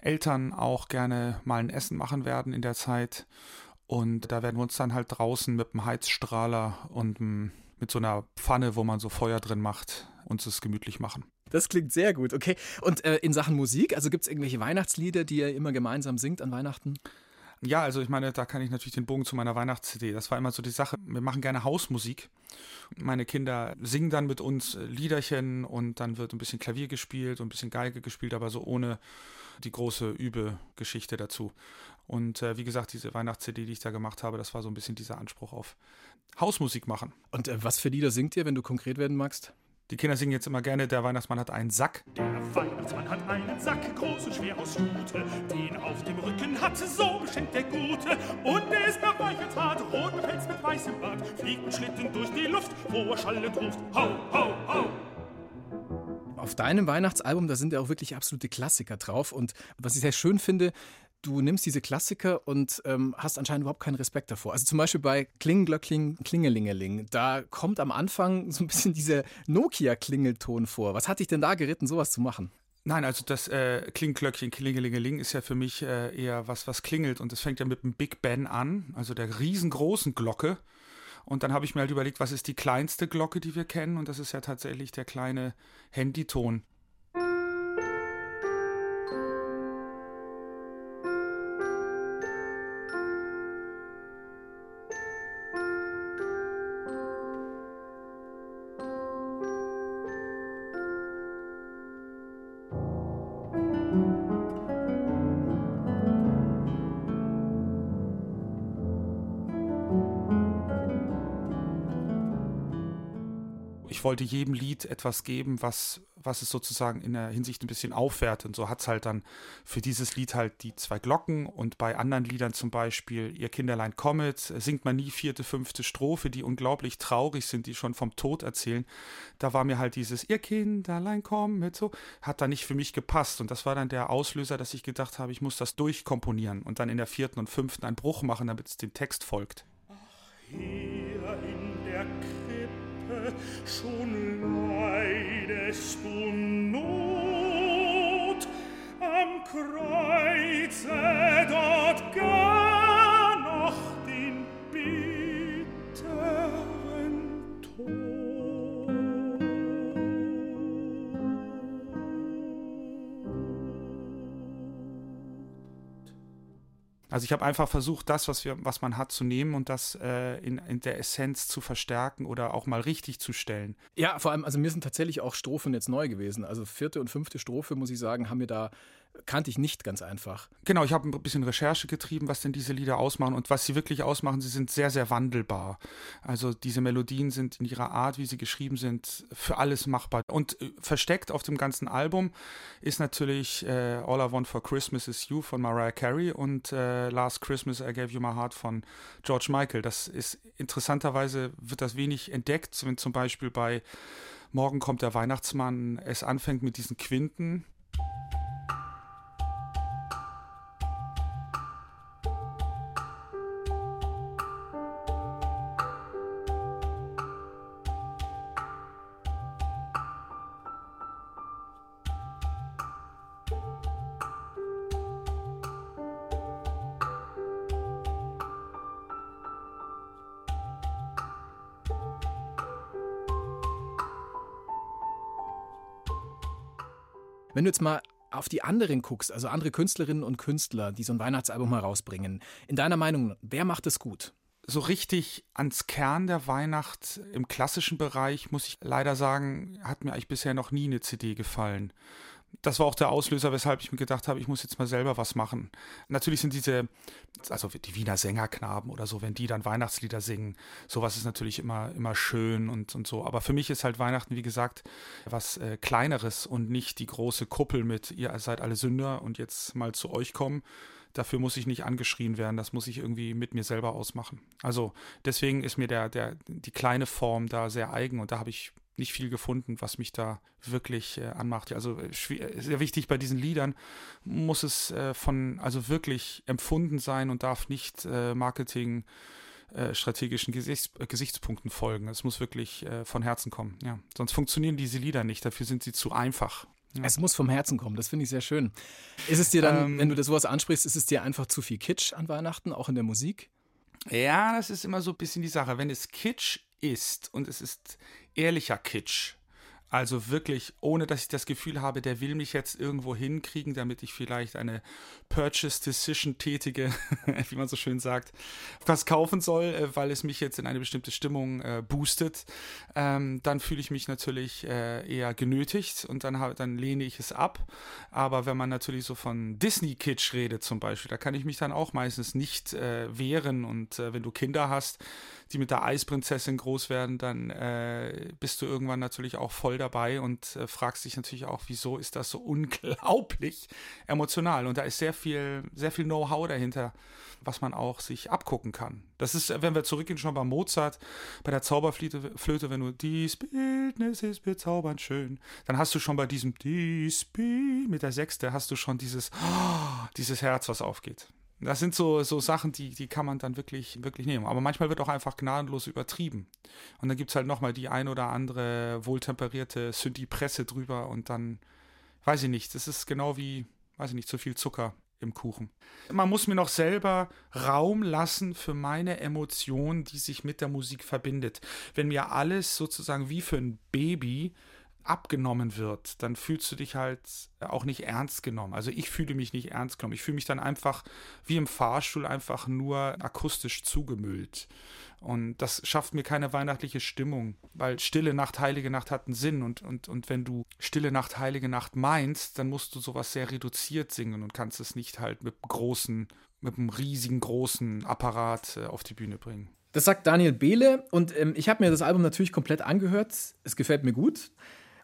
Eltern auch gerne mal ein Essen machen werden in der Zeit. Und da werden wir uns dann halt draußen mit einem Heizstrahler und m- mit so einer Pfanne, wo man so Feuer drin macht, uns es gemütlich machen. Das klingt sehr gut, okay. Und äh, in Sachen Musik, also gibt es irgendwelche Weihnachtslieder, die ihr immer gemeinsam singt an Weihnachten? Ja, also ich meine, da kann ich natürlich den Bogen zu meiner Weihnachts-CD. Das war immer so die Sache. Wir machen gerne Hausmusik. Meine Kinder singen dann mit uns äh, Liederchen und dann wird ein bisschen Klavier gespielt und ein bisschen Geige gespielt, aber so ohne die große Übegeschichte dazu. Und äh, wie gesagt, diese Weihnachts-CD, die ich da gemacht habe, das war so ein bisschen dieser Anspruch auf Hausmusik machen. Und äh, was für Lieder singt ihr, wenn du konkret werden magst? Die Kinder singen jetzt immer gerne, der Weihnachtsmann hat einen Sack. Der Weihnachtsmann hat einen Sack, groß und schwer aus Jute. Den auf dem Rücken hat, so beschenkt der Gute. Und er ist nach weicher Tat, rot befällt mit weißem Bart. Fliegt ein Schlitten durch die Luft, wo er schallend ruft, hau, hau, hau. Auf deinem Weihnachtsalbum, da sind ja auch wirklich absolute Klassiker drauf. Und was ich sehr schön finde, du nimmst diese Klassiker und ähm, hast anscheinend überhaupt keinen Respekt davor. Also zum Beispiel bei Klingelglöckling, Klingelingeling, da kommt am Anfang so ein bisschen dieser Nokia-Klingelton vor. Was hat dich denn da geritten, sowas zu machen? Nein, also das äh, Klingglöckchen, Klingelingeling ist ja für mich äh, eher was, was klingelt und es fängt ja mit dem Big Ben an, also der riesengroßen Glocke. Und dann habe ich mir halt überlegt, was ist die kleinste Glocke, die wir kennen und das ist ja tatsächlich der kleine Handyton. Ich wollte jedem Lied etwas geben, was, was es sozusagen in der Hinsicht ein bisschen aufwertet. Und so hat es halt dann für dieses Lied halt die zwei Glocken und bei anderen Liedern zum Beispiel Ihr Kinderlein Comet singt man nie vierte, fünfte Strophe, die unglaublich traurig sind, die schon vom Tod erzählen. Da war mir halt dieses Ihr Kinderlein Comet so, hat da nicht für mich gepasst. Und das war dann der Auslöser, dass ich gedacht habe, ich muss das durchkomponieren und dann in der vierten und fünften einen Bruch machen, damit es dem Text folgt. Ach, hier in der schon leidest du Not am Kreuze dort gar noch den bitteren Tod. Also ich habe einfach versucht, das, was, wir, was man hat, zu nehmen und das äh, in, in der Essenz zu verstärken oder auch mal richtig zu stellen. Ja, vor allem, also mir sind tatsächlich auch Strophen jetzt neu gewesen. Also vierte und fünfte Strophe, muss ich sagen, haben mir da kannte ich nicht ganz einfach. Genau, ich habe ein bisschen Recherche getrieben, was denn diese Lieder ausmachen und was sie wirklich ausmachen, sie sind sehr, sehr wandelbar. Also diese Melodien sind in ihrer Art, wie sie geschrieben sind, für alles machbar. Und äh, versteckt auf dem ganzen Album ist natürlich äh, All I Want for Christmas is You von Mariah Carey und äh, Last Christmas I Gave You My Heart von George Michael. Das ist interessanterweise, wird das wenig entdeckt, wenn zum Beispiel bei Morgen kommt der Weihnachtsmann es anfängt mit diesen Quinten Wenn du jetzt mal auf die anderen guckst, also andere Künstlerinnen und Künstler, die so ein Weihnachtsalbum herausbringen, in deiner Meinung, wer macht es gut? so richtig ans Kern der Weihnacht im klassischen Bereich, muss ich leider sagen, hat mir eigentlich bisher noch nie eine CD gefallen das war auch der Auslöser, weshalb ich mir gedacht habe, ich muss jetzt mal selber was machen. Natürlich sind diese, also die Wiener Sängerknaben oder so, wenn die dann Weihnachtslieder singen, sowas ist natürlich immer, immer schön und, und so. Aber für mich ist halt Weihnachten, wie gesagt, was äh, Kleineres und nicht die große Kuppel mit, ihr seid alle Sünder und jetzt mal zu euch kommen. Dafür muss ich nicht angeschrien werden, das muss ich irgendwie mit mir selber ausmachen. Also deswegen ist mir der, der, die kleine Form da sehr eigen und da habe ich nicht viel gefunden, was mich da wirklich äh, anmacht. Also äh, sehr wichtig bei diesen Liedern muss es äh, von, also wirklich empfunden sein und darf nicht äh, Marketing äh, strategischen Gesichts äh, Gesichtspunkten folgen. Es muss wirklich von Herzen kommen. Ja. Sonst funktionieren diese Lieder nicht, dafür sind sie zu einfach. Ja. Es muss vom Herzen kommen, das finde ich sehr schön. Ist es dir dann, ähm, wenn du das sowas ansprichst, ist es dir einfach zu viel Kitsch an Weihnachten, auch in der Musik? Ja, das ist immer so ein bisschen die Sache. Wenn es Kitsch ist und es ist ehrlicher Kitsch. Also wirklich, ohne dass ich das Gefühl habe, der will mich jetzt irgendwo hinkriegen, damit ich vielleicht eine Purchase Decision tätige, wie man so schön sagt, was kaufen soll, äh, weil es mich jetzt in eine bestimmte Stimmung äh, boostet. Ähm, dann fühle ich mich natürlich äh, eher genötigt und dann, dann lehne ich es ab. Aber wenn man natürlich so von Disney-Kitsch redet zum Beispiel, da kann ich mich dann auch meistens nicht äh, wehren. Und äh, wenn du Kinder hast, die mit der Eisprinzessin groß werden, dann äh, bist du irgendwann natürlich auch voll dabei und äh, fragst dich natürlich auch, wieso ist das so unglaublich emotional? Und da ist sehr viel, sehr viel Know-how dahinter, was man auch sich abgucken kann. Das ist, wenn wir zurückgehen schon bei Mozart, bei der Zauberflöte, Flöte, wenn du dies Bildnis ist bezaubernd schön, dann hast du schon bei diesem dies mit der Sechste hast du schon dieses, oh, dieses Herz, was aufgeht. Das sind so, so Sachen, die, die kann man dann wirklich, wirklich nehmen. Aber manchmal wird auch einfach gnadenlos übertrieben. Und dann gibt es halt nochmal die ein oder andere wohltemperierte Synthi-Presse drüber und dann, weiß ich nicht, das ist genau wie, weiß ich nicht, zu viel Zucker im Kuchen. Man muss mir noch selber Raum lassen für meine Emotion, die sich mit der Musik verbindet. Wenn mir alles sozusagen wie für ein Baby abgenommen wird, dann fühlst du dich halt auch nicht ernst genommen. Also ich fühle mich nicht ernst genommen. Ich fühle mich dann einfach wie im Fahrstuhl einfach nur akustisch zugemüllt. Und das schafft mir keine weihnachtliche Stimmung, weil Stille Nacht, Heilige Nacht hat einen Sinn. Und, und, und wenn du Stille Nacht, Heilige Nacht meinst, dann musst du sowas sehr reduziert singen und kannst es nicht halt mit großen, mit einem riesigen großen Apparat äh, auf die Bühne bringen. Das sagt Daniel Behle und ähm, ich habe mir das Album natürlich komplett angehört. Es gefällt mir gut.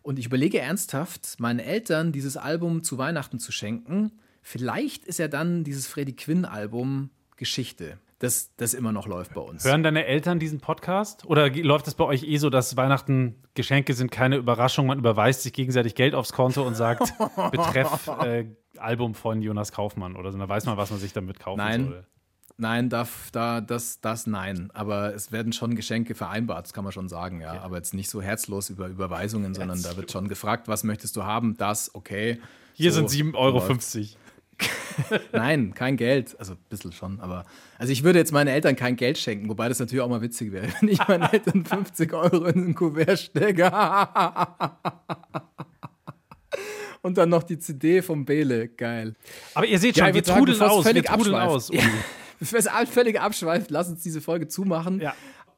Und ich überlege ernsthaft, meinen Eltern dieses Album zu Weihnachten zu schenken. Vielleicht ist ja dann dieses Freddie Quinn-Album Geschichte, das, das immer noch läuft bei uns. Hören deine Eltern diesen Podcast? Oder läuft es bei euch eh so, dass Weihnachten Geschenke sind keine Überraschung? Man überweist sich gegenseitig Geld aufs Konto und sagt, betreff äh, Album von Jonas Kaufmann oder so. Da weiß man, was man sich damit kaufen Nein. soll. Nein, da, da, das, das nein. Aber es werden schon Geschenke vereinbart, das kann man schon sagen, ja. Aber jetzt nicht so herzlos über Überweisungen, sondern da wird schon gefragt, was möchtest du haben? Das, okay. Hier So, sind 7,50 Euro. Nein, kein Geld. Also ein bisschen schon, aber. Also ich würde jetzt meinen Eltern kein Geld schenken, wobei das natürlich auch mal witzig wäre, wenn ich meinen Eltern 50 Euro in ein Kuvert stecke. Und dann noch die CD vom Bele. Geil. Aber ihr seht Ja, schon, wir sagen, trudeln aus. Wir völlig trudeln abschweift. aus. Ja. Bevor es völlig abschweift, lass uns diese Folge zumachen. Ja.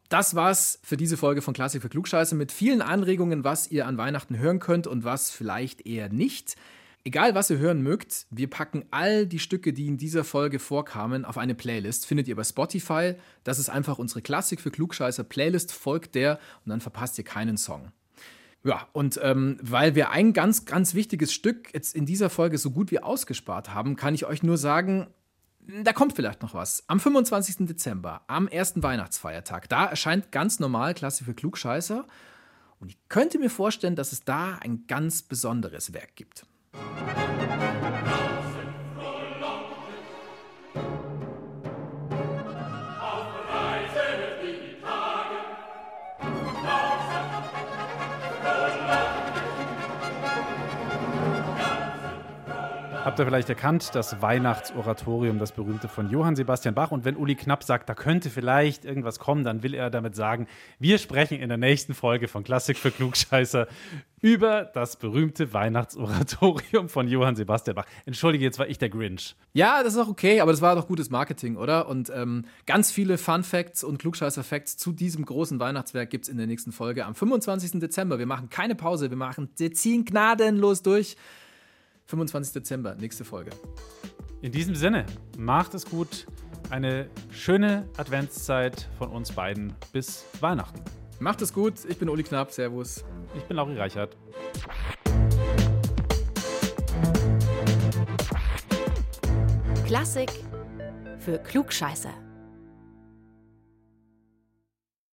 Das war's für diese Folge von Klassik für Klugscheiße mit vielen Anregungen, was ihr an Weihnachten hören könnt und was vielleicht eher nicht. Egal, was ihr hören mögt, wir packen all die Stücke, die in dieser Folge vorkamen, auf eine Playlist. Findet ihr bei Spotify. Das ist einfach unsere Klassik für Klugscheißer Playlist. Folgt der und dann verpasst ihr keinen Song. Ja, und ähm, weil wir ein ganz, ganz wichtiges Stück jetzt in dieser Folge so gut wie ausgespart haben, kann ich euch nur sagen, da kommt vielleicht noch was. Am 25. Dezember, am ersten Weihnachtsfeiertag, da erscheint ganz normal Klasse für Klugscheißer. Und ich könnte mir vorstellen, dass es da ein ganz besonderes Werk gibt. Habt ihr vielleicht erkannt, das Weihnachtsoratorium, das berühmte von Johann Sebastian Bach. Und wenn Uli Knapp sagt, da könnte vielleicht irgendwas kommen, dann will er damit sagen, wir sprechen in der nächsten Folge von Klassik für Klugscheißer über das berühmte Weihnachtsoratorium von Johann Sebastian Bach. Entschuldige, jetzt war ich der Grinch. Ja, das ist auch okay, aber das war doch gutes Marketing, oder? Und ähm, ganz viele Fun Facts und Klugscheißer-Facts zu diesem großen Weihnachtswerk gibt es in der nächsten Folge am 25. Dezember. Wir machen keine Pause, wir machen, wir ziehen gnadenlos durch. 25. Dezember, nächste Folge. In diesem Sinne, macht es gut. Eine schöne Adventszeit von uns beiden bis Weihnachten. Macht es gut, ich bin Uli Knapp, Servus. Ich bin Lauri Reichert. Klassik für Klugscheißer.